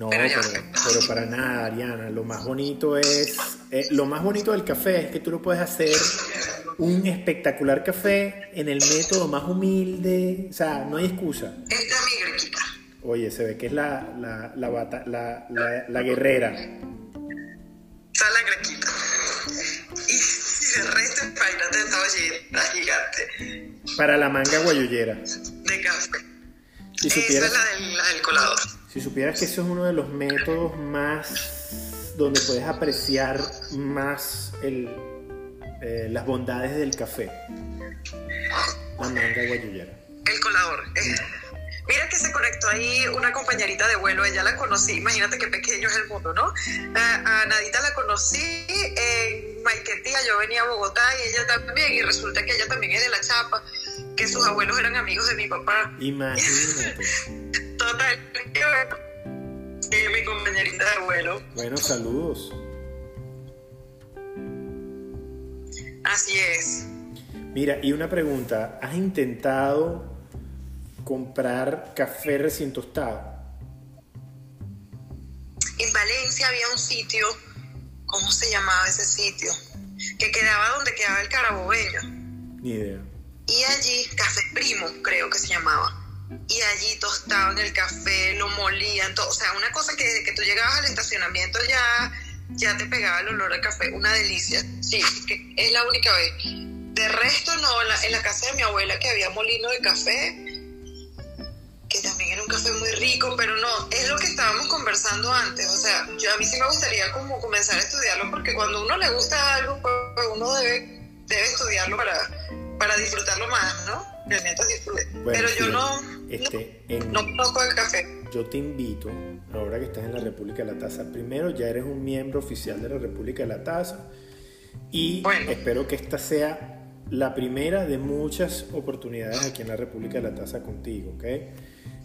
No, pero, pero, para nada, Ariana. Lo más bonito es. Eh, lo más bonito del café es que tú lo puedes hacer un espectacular café en el método más humilde. O sea, no hay excusa. Esta es mi grequita. Oye, se ve que es la, la, la, la, la, la guerrera la grequita. Y, y el resto, imagínate esta ollita gigante. Para la manga guayullera. De café. Si supieras, Esa es la del, colador. Si supieras que eso es uno de los métodos más donde puedes apreciar más el, eh, las bondades del café. La manga guayullera. El colador. Mira que se conectó ahí una compañerita de vuelo, ella la conocí, imagínate qué pequeño es el mundo, ¿no? A, Nadita la conocí en Maiquetía, yo venía a Bogotá y ella también, y resulta que ella también es de La Chapa, que sus abuelos eran amigos de mi papá. Imagínate. Total, es mi compañerita de vuelo. Bueno, saludos. Así es. Mira, y una pregunta, ¿has intentado comprar café recién tostado? En Valencia había un sitio, ¿cómo se llamaba ese sitio? Que quedaba donde quedaba el carabobeño. Ni idea. Y allí, Café Primo, creo que se llamaba. Y allí tostaban el café, lo molían, todo. o sea, una cosa que desde que tú llegabas al estacionamiento ya, ya te pegaba el olor al café, una delicia. Sí, es la única vez. De resto, no, en la casa de mi abuela que había molino de café, que también era un café muy rico, pero no, es lo que estábamos conversando antes, o sea, yo a mí sí me gustaría como comenzar a estudiarlo, porque cuando uno le gusta algo, pues uno debe, debe estudiarlo para, para disfrutarlo más, ¿no? pero yo no, este, no, conozco el café. Yo te invito, ahora que estás en la República de la Taza, primero ya eres un miembro oficial de la República de la Taza y espero que esta sea la primera de muchas oportunidades aquí en la República de la Taza contigo, ¿ok?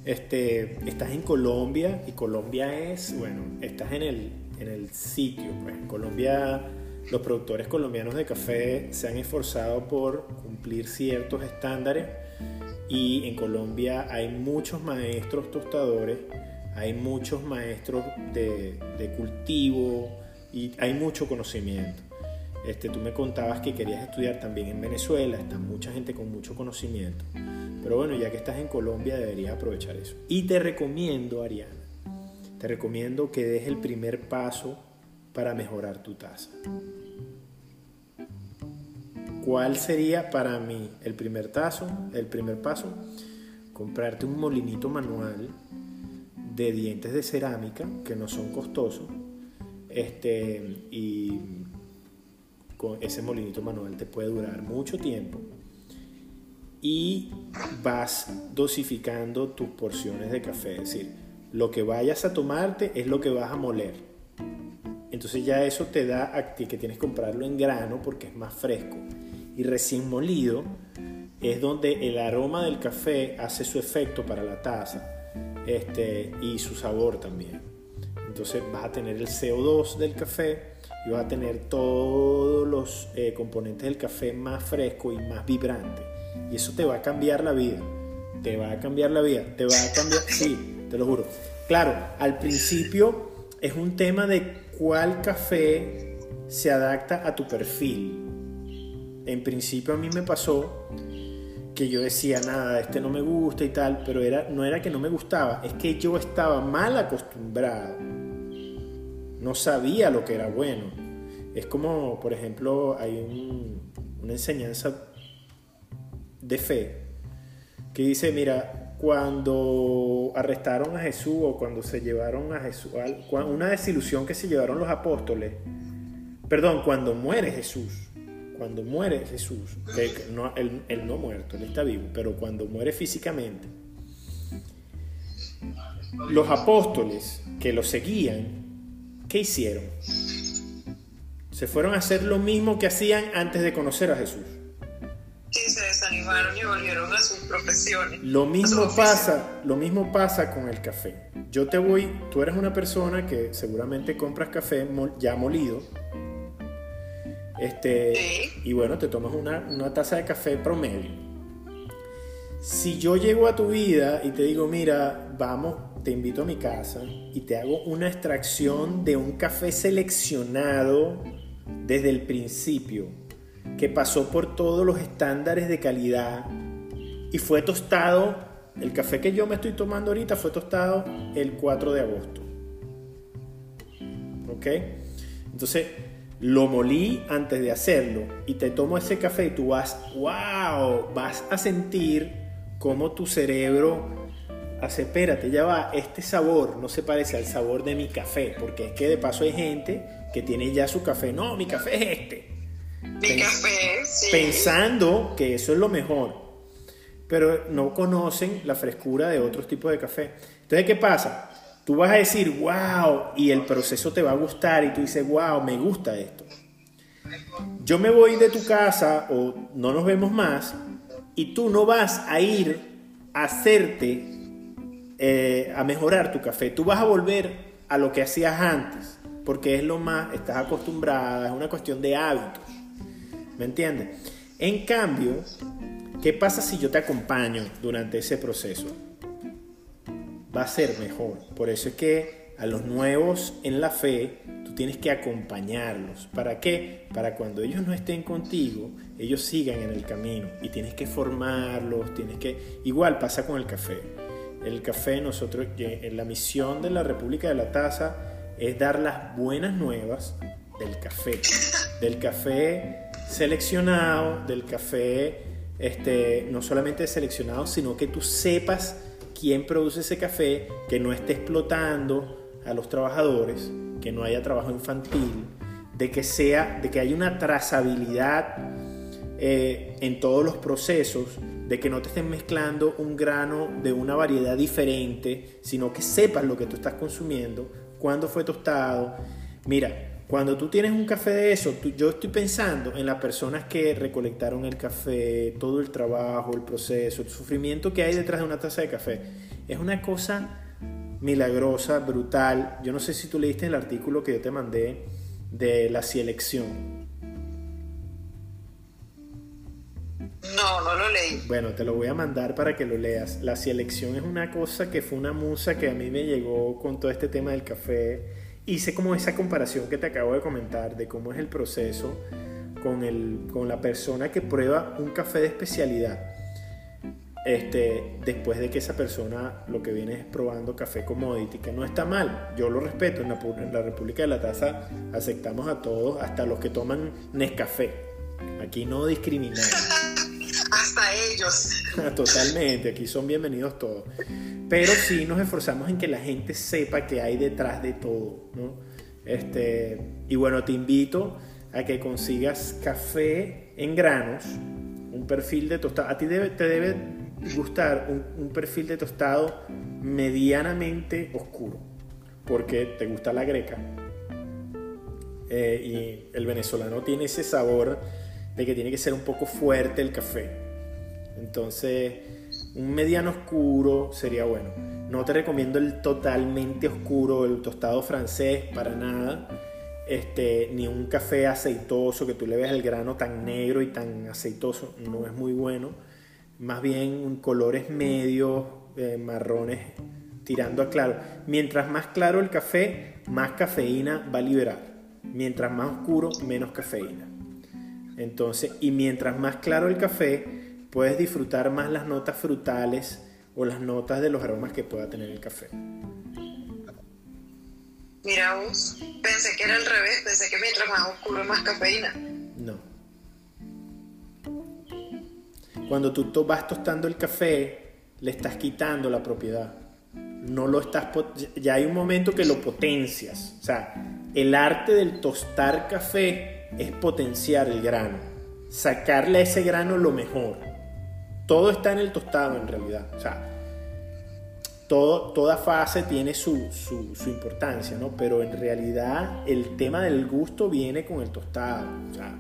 Este, estás en Colombia y Colombia es, bueno, estás en el, en el sitio. Pues. En Colombia, los productores colombianos de café se han esforzado por cumplir ciertos estándares y en Colombia hay muchos maestros tostadores, hay muchos maestros de, cultivo y hay mucho conocimiento. Este, tú me contabas que querías estudiar también en Venezuela, está mucha gente con mucho conocimiento. Pero bueno, ya que estás en Colombia deberías aprovechar eso. Y te recomiendo, Ariana, te recomiendo que des el primer paso para mejorar tu taza. ¿Cuál sería para mí el primer paso? El primer paso, comprarte un molinito manual de dientes de cerámica que no son costosos. Este, y con ese molinito manual te puede durar mucho tiempo. Y vas dosificando tus porciones de café. Es decir, lo que vayas a tomarte es lo que vas a moler. Entonces ya eso te da a ti que tienes que comprarlo en grano porque es más fresco y recién molido es donde el aroma del café hace su efecto para la taza este, y su sabor también. Entonces vas a tener el CO2 del café y vas a tener todos los eh, componentes del café más fresco y más vibrante. Y eso te va a cambiar la vida. Te va a cambiar la vida. Te va a cambiar. Sí, te lo juro. Claro, al principio es un tema de cuál café se adapta a tu perfil en principio a mí me pasó que yo decía, nada, este no me gusta y tal, pero era, no era que no me gustaba, es que yo estaba mal acostumbrado. No sabía lo que era bueno. Es como, por ejemplo, hay una enseñanza de fe que dice, mira, cuando arrestaron a Jesús o cuando se llevaron a Jesús, una desilusión que se llevaron los apóstoles, perdón, cuando muere Jesús, cuando muere Jesús, no, él, no muerto, él está vivo, pero cuando muere físicamente, los apóstoles que lo seguían, ¿qué hicieron? Se fueron a hacer lo mismo que hacían antes de conocer a Jesús. Sí, y volvieron a sus profesiones. Lo mismo pasa, lo mismo pasa con el café. Yo te voy, tú eres una persona que seguramente compras café ya molido este, y bueno, te tomas una, una taza de café promedio. Si yo llego a tu vida y te digo, mira, vamos, te invito a mi casa y te hago una extracción de un café seleccionado desde el principio, que pasó por todos los estándares de calidad y fue tostado, el café que yo me estoy tomando ahorita fue tostado el 4 de agosto. ¿Ok? Entonces, lo molí antes de hacerlo y te tomo ese café y tú vas, wow, vas a sentir cómo tu cerebro hace, espérate, ya va, este sabor no se parece al sabor de mi café, porque es que de paso hay gente que tiene ya su café, no, mi café es este. Mi café, sí. Pensando que eso es lo mejor, pero no conocen la frescura de otros tipos de café. Entonces, ¿qué pasa? Tú vas a decir, wow, y el proceso te va a gustar y tú dices, wow, me gusta esto. Yo me voy de tu casa o no nos vemos más y tú no vas a ir a hacerte, eh, a mejorar tu café. Tú vas a volver a lo que hacías antes, porque es lo más, estás acostumbrada, es una cuestión de hábitos. ¿Me entiendes? En cambio, ¿qué pasa si yo te acompaño durante ese proceso? va a ser mejor. Por eso es que a los nuevos en la fe, tú tienes que acompañarlos. ¿Para qué? Para cuando ellos no estén contigo, ellos sigan en el camino y tienes que formarlos, tienes que... Igual pasa con el café. El café, nosotros, en la misión de la República de la Taza es dar las buenas nuevas del café. Del café seleccionado, del café este, no solamente seleccionado, sino que tú sepas quién produce ese café, que no esté explotando a los trabajadores, que no haya trabajo infantil, de que sea, de que haya una trazabilidad eh, en todos los procesos, de que no te estén mezclando un grano de una variedad diferente, sino que sepas lo que tú estás consumiendo, cuándo fue tostado. Mira, cuando tú tienes un café de eso, yo estoy pensando en las personas que recolectaron el café, todo el trabajo, el proceso, el sufrimiento que hay detrás de una taza de café. Es una cosa milagrosa, brutal. Yo no sé si tú leíste el artículo que yo te mandé de la selección. No, no lo leí. Bueno, te lo voy a mandar para que lo leas. La selección es una cosa que fue una musa que a mí me llegó con todo este tema del café hice como esa comparación que te acabo de comentar de cómo es el proceso con, el, con la persona que prueba un café de especialidad. este, después de que esa persona lo que viene es probando café commodity, que no está mal, yo lo respeto, en la, en la República de la Taza aceptamos a todos, hasta los que toman Nescafé, aquí no discriminamos. Hasta ellos. Totalmente, aquí son bienvenidos todos. Pero sí nos esforzamos en que la gente sepa que hay detrás de todo, ¿no? Este, y bueno, te invito a que consigas café en granos, un perfil de tostado. A ti te debe gustar un, perfil de tostado medianamente oscuro, porque te gusta la greca. Eh, y el venezolano tiene ese sabor de que tiene que ser un poco fuerte el café. Entonces, un mediano oscuro sería bueno. No te recomiendo el totalmente oscuro, el tostado francés, para nada. Este, ni un café aceitoso que tú le veas el grano tan negro y tan aceitoso, no es muy bueno. Más bien colores medios, eh, marrones, tirando a claro. Mientras más claro el café, más cafeína va a liberar. Mientras más oscuro, menos cafeína. Entonces, y mientras más claro el café, puedes disfrutar más las notas frutales o las notas de los aromas que pueda tener el café. Mira vos, pensé que era al revés, pensé que mientras más oscuro más cafeína. No. Cuando tú vas tostando el café, le estás quitando la propiedad. No lo estás ya hay un momento que lo potencias. O sea, el arte del tostar café es potenciar el grano, sacarle a ese grano lo mejor. Todo está en el tostado en realidad. O sea, todo, toda fase tiene su, su, importancia, ¿no? Pero en realidad el tema del gusto viene con el tostado. O sea,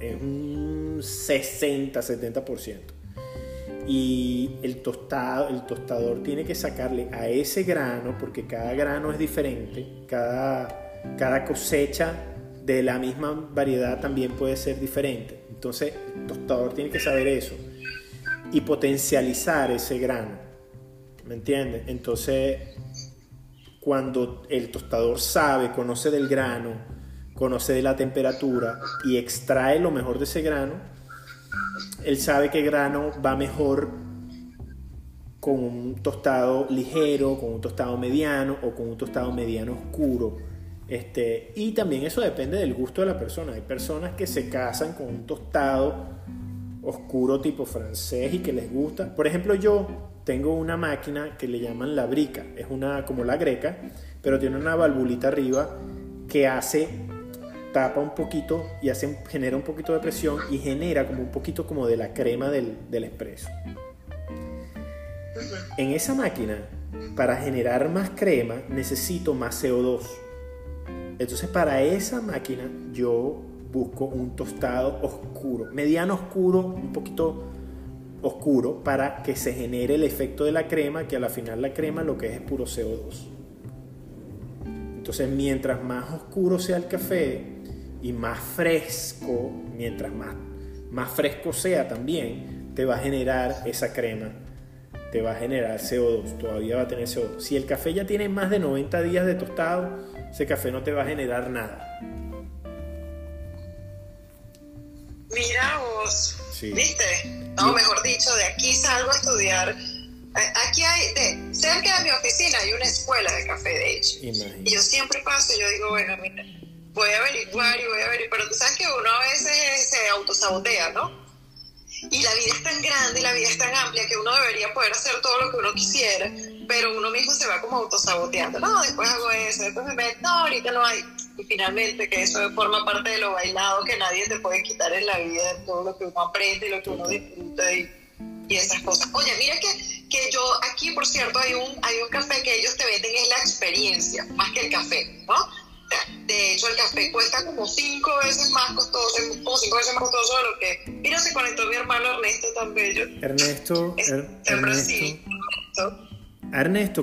es un 60-70%. Y el, tostado, el tostador tiene que sacarle a ese grano, porque cada grano es diferente, cada, cada cosecha de la misma variedad también puede ser diferente. Entonces, el tostador tiene que saber eso y potencializar ese grano. ¿Me entiendes? Entonces, cuando el tostador sabe, conoce del grano, conoce de la temperatura y extrae lo mejor de ese grano, él sabe que grano va mejor con un tostado ligero, con un tostado mediano o con un tostado mediano oscuro este, y también eso depende del gusto de la persona. Hay personas que se casan con un tostado oscuro tipo francés y que les gusta. Por ejemplo, yo tengo una máquina que le llaman la brica. Es una como la greca, pero tiene una valvulita arriba que hace tapa un poquito y hace, genera un poquito de presión y genera como un poquito como de la crema del, del expreso. En esa máquina, para generar más crema, necesito más CO2 entonces para esa máquina yo busco un tostado oscuro, mediano oscuro, un poquito oscuro, para que se genere el efecto de la crema, que a la final la crema lo que es es puro CO2. Entonces mientras más oscuro sea el café y más fresco, mientras más, más fresco sea también, te va a generar esa crema, te va a generar CO2, todavía va a tener CO2. Si el café ya tiene más de 90 días de tostado, ese café no te va a generar nada. Mira vos, ¿viste? No, mejor dicho, de aquí salgo a estudiar. Aquí hay, de, cerca de mi oficina hay una escuela de café, de hecho. Y yo siempre paso y yo digo, bueno, mira, voy a averiguar y voy a averiguar. Pero tú sabes que uno a veces se autosabotea, ¿no? Y la vida es tan grande y la vida es tan amplia que uno debería poder hacer todo lo que uno quisiera pero uno mismo se va como autosaboteando. No, después hago eso, después me meto, no, ahorita no hay. Y finalmente que eso forma parte de lo bailado que nadie te puede quitar en la vida, todo lo que uno aprende y lo que uno disfruta y, y esas cosas. Oye, mira que, que yo aquí, por cierto, hay un, hay un café que ellos te venden, es la experiencia, más que el café, ¿no? De hecho, el café cuesta como cinco veces más costoso, como cinco veces más costoso de lo que... Mira, se conectó mi hermano Ernesto tan bello. Ernesto, en Brasil. Ernesto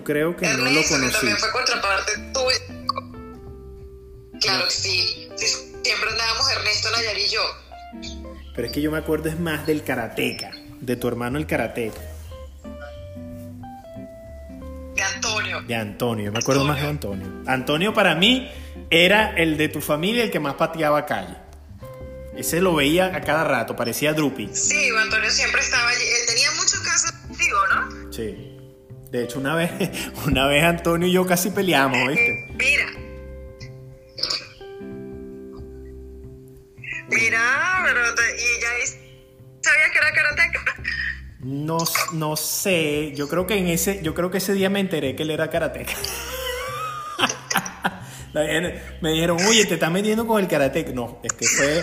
creo que no lo conocí. fue contraparte tuya. Claro que sí. Siempre andábamos Ernesto, Nayar y yo. Pero es que yo me acuerdo es más del karateca, de tu hermano el karateca. De Antonio. De Antonio, yo me acuerdo más de Antonio. Antonio para mí era el de tu familia el que más pateaba calle. Ese lo veía a cada rato, parecía Drupi. Sí, Antonio siempre estaba allí. Él tenía muchos casos contigo, ¿no? Sí. De hecho, una vez, una vez Antonio y yo casi peleamos, ¿viste? Mira. Mira, pero te- y ella es- sabía que era karateca. No, no sé, yo creo que en ese, yo creo que ese día me enteré que él era karateca. Me dijeron, oye, te estás metiendo con el karateca. No, es que fue,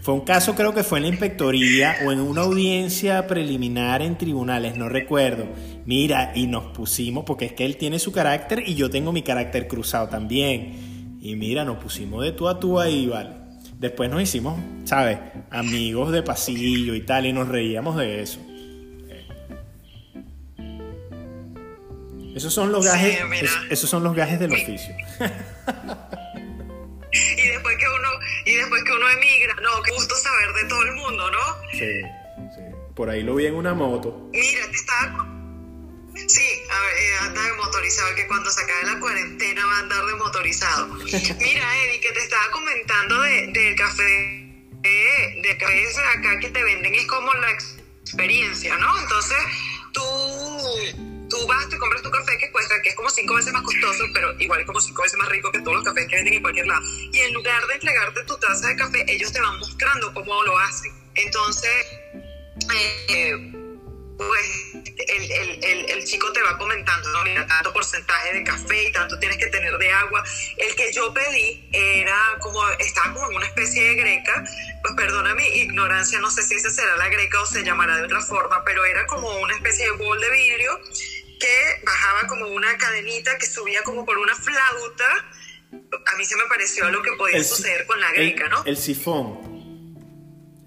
fue un caso, creo que fue en la inspectoría o en una audiencia preliminar en tribunales, no recuerdo. Mira, y nos pusimos, porque es que él tiene su carácter y yo tengo mi carácter cruzado también. Y mira, nos pusimos de tú a tú ahí, ¿vale? Después nos hicimos, ¿sabes? Amigos de pasillo y tal, y nos reíamos de eso. Esos son los gajes, esos son los gajes del oficio. Y después que uno, y después que uno emigra, no, qué gusto saber de todo el mundo, ¿no? Sí, sí. Por ahí lo vi en una moto. Mira, te estaba. Sí, a ver, eh, anda de motorizado, que cuando se acabe la cuarentena va a andar de motorizado. Mira, Eddie, que te estaba comentando de, del café, eh, de café acá que te venden, es como la experiencia, ¿no? Entonces, tú, tú vas, te compras tu café que cuesta, que es como cinco veces más costoso, pero igual es como cinco veces más rico que todos los cafés que venden en cualquier lado. Y en lugar de entregarte tu taza de café, ellos te van mostrando cómo lo hacen. Entonces, eh, pues el, el, el, el chico te va comentando, ¿no? Mira, tanto porcentaje de café y tanto tienes que tener de agua. El que yo pedí era como, estaba como en una especie de greca, pues perdona mi ignorancia, no sé si esa será la greca o se llamará de otra forma, pero era como una especie de bol de vidrio que bajaba como una cadenita que subía como por una flauta. A mí se me pareció lo que podía suceder con la greca, ¿no? El sifón.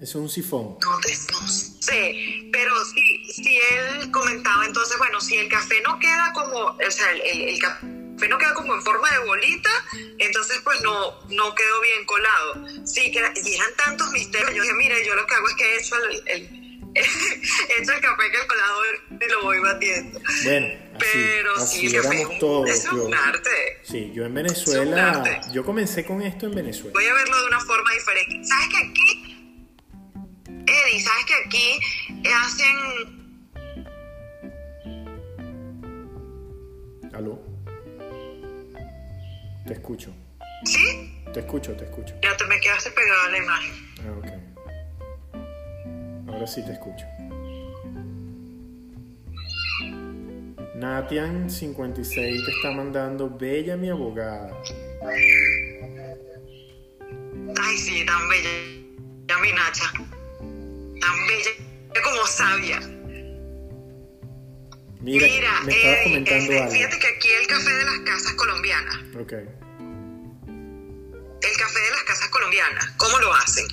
Es un sifón. No, no sé, pero sí, si él comentaba entonces, bueno, si el café no queda como, o sea, el, el- el café no queda como en forma de bolita, entonces pues no, no quedó bien colado. Sí, queda, y eran tantos misterios. Yo dije, mire, yo lo que hago es que he hecho el, el- he hecho el café en el colador y lo voy batiendo. Bueno, así, pero así sí, éramos un, todos. es un yo- arte. Sí, yo en Venezuela, yo comencé con esto en Venezuela. Voy a verlo de una forma diferente. ¿Sabes que aquí, Eddie, sabes que aquí hacen ¿Aló? Te escucho. ¿Sí? Te escucho, te escucho. Ya te me quedaste pegada a la imagen. Ah, ok. Ahora sí te escucho. Natian56 te está mandando Bella mi abogada. Ay, sí, tan bella. Ya mi Nacha. Tan bella como sabia. Mira, Mira, me estabas Eddie, comentando este, algo. fíjate que aquí el café de las casas colombianas, Ok. el café de las casas colombianas, ¿cómo lo hacen?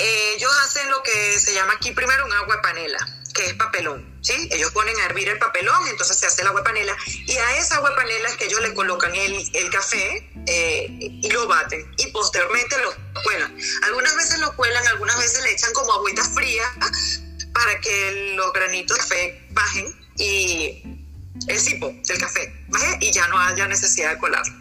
Eh, ellos hacen lo que se llama aquí primero un agua de panela, que es papelón, ¿sí? Ellos ponen a hervir el papelón, entonces se hace el agua de panela, y a esa agua de panela es que ellos le colocan el, el café eh, y lo baten, y posteriormente lo cuelan. Algunas veces lo cuelan, algunas veces le echan como agüita fría para que los granitos de café bajen y el cipo del café baje y ya no haya necesidad de colarlo.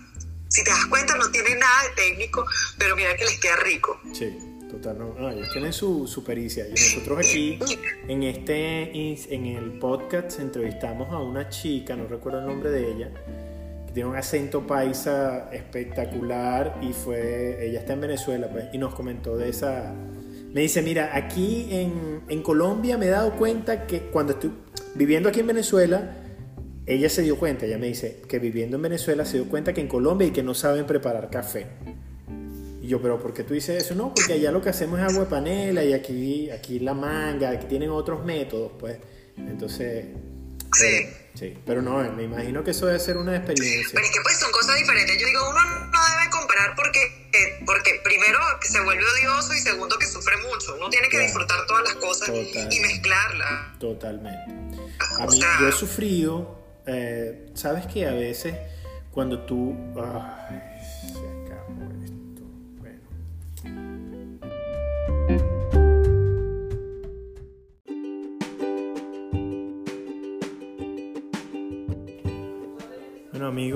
Si te das cuenta, no tiene nada de técnico, pero mira que les queda rico. Sí, total. No, no, ellos tienen su, su pericia. Y nosotros aquí, en este en el podcast, entrevistamos a una chica, no recuerdo el nombre de ella, tiene un acento paisa espectacular y fue, ella está en Venezuela, pues, y nos comentó de esa. Me dice, mira, aquí en, en Colombia me he dado cuenta que cuando estoy viviendo aquí en Venezuela, ella se dio cuenta, ella me dice que viviendo en Venezuela se dio cuenta que en Colombia y que no saben preparar café. Y yo, pero ¿por qué tú dices eso? No, porque allá lo que hacemos es agua de panela y aquí, aquí la manga, aquí tienen otros métodos, pues. Entonces, Sí. sí, pero no, me imagino que eso debe ser una experiencia. Pero es que pues son cosas diferentes. Yo digo, uno no debe comparar porque, eh, porque primero que se vuelve odioso y segundo que sufre mucho. Uno tiene que Claro. disfrutar todas las cosas Total. y mezclarlas. Totalmente. A O mí, yo he sufrido, eh, sabes que a veces cuando tú... Ay,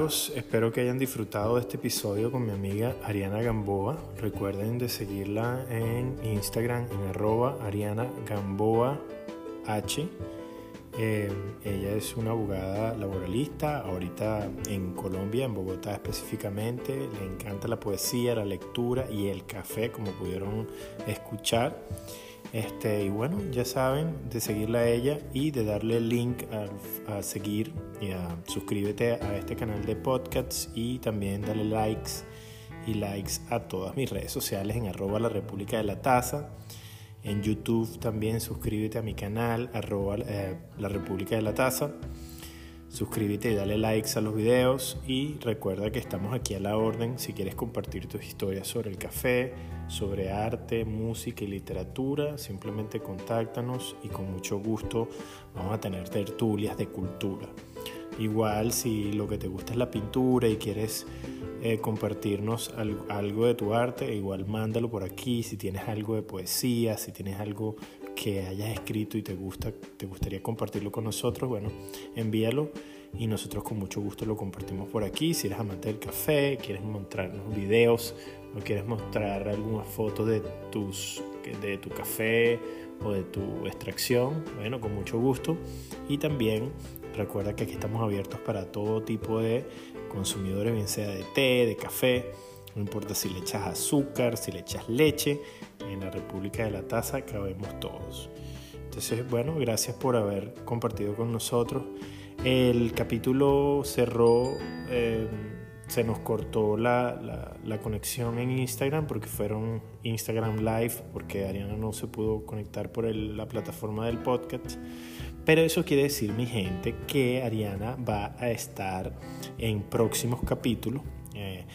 Espero que hayan disfrutado de este episodio con mi amiga Ariana Gamboa. Recuerden de seguirla en Instagram en Ariana Gamboa H. Eh, ella es una abogada laboralista, ahorita en Colombia, en Bogotá específicamente. Le encanta la poesía, la lectura y el café, como pudieron escuchar. Este, y bueno, ya saben de seguirla a ella y de darle el link a, seguir y a suscríbete a este canal de podcasts y también dale likes y likes a todas mis redes sociales en arroba la República de la Taza. En YouTube también suscríbete a mi canal arroba eh, la República de la Taza suscríbete y dale likes a los videos y recuerda que estamos aquí a la orden si quieres compartir tus historias sobre el café, sobre arte, música y literatura, simplemente contáctanos y con mucho gusto vamos a tener tertulias de cultura. Igual si lo que te gusta es la pintura y quieres eh, compartirnos algo de tu arte, igual mándalo por aquí. Si tienes algo de poesía, si tienes algo que hayas escrito y te gusta, te gustaría compartirlo con nosotros, bueno, envíalo y nosotros con mucho gusto lo compartimos por aquí. Si eres amante del café, quieres mostrarnos videos o quieres mostrar alguna foto de, tus, de tu café o de tu extracción, bueno, con mucho gusto. Y también recuerda que aquí estamos abiertos para todo tipo de consumidores, bien sea de té, de café, no importa si le echas azúcar, si le echas leche, en la República de la Taza cabemos todos. Entonces, bueno, gracias por haber compartido con nosotros. El capítulo cerró, eh, se nos cortó la, la, conexión en Instagram porque fueron Instagram Live, porque Ariana no se pudo conectar por la plataforma del podcast. Pero eso quiere decir, mi gente, que Ariana va a estar en próximos capítulos. Eh,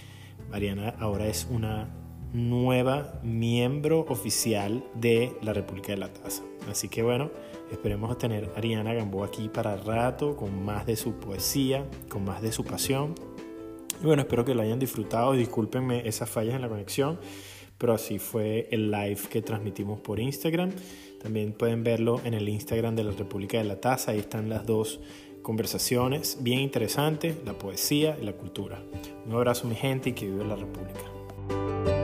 Ariana ahora es una nueva miembro oficial de la República de la Taza. Así que bueno, esperemos tener a Ariana Gamboa aquí para rato, con más de su poesía, con más de su pasión. Y bueno, espero que lo hayan disfrutado. Discúlpenme esas fallas en la conexión, pero así fue el live que transmitimos por Instagram. También pueden verlo en el Instagram de la República de la Taza. Ahí están las dos conversaciones bien interesantes, la poesía y la cultura. Un abrazo mi gente y que vive la República.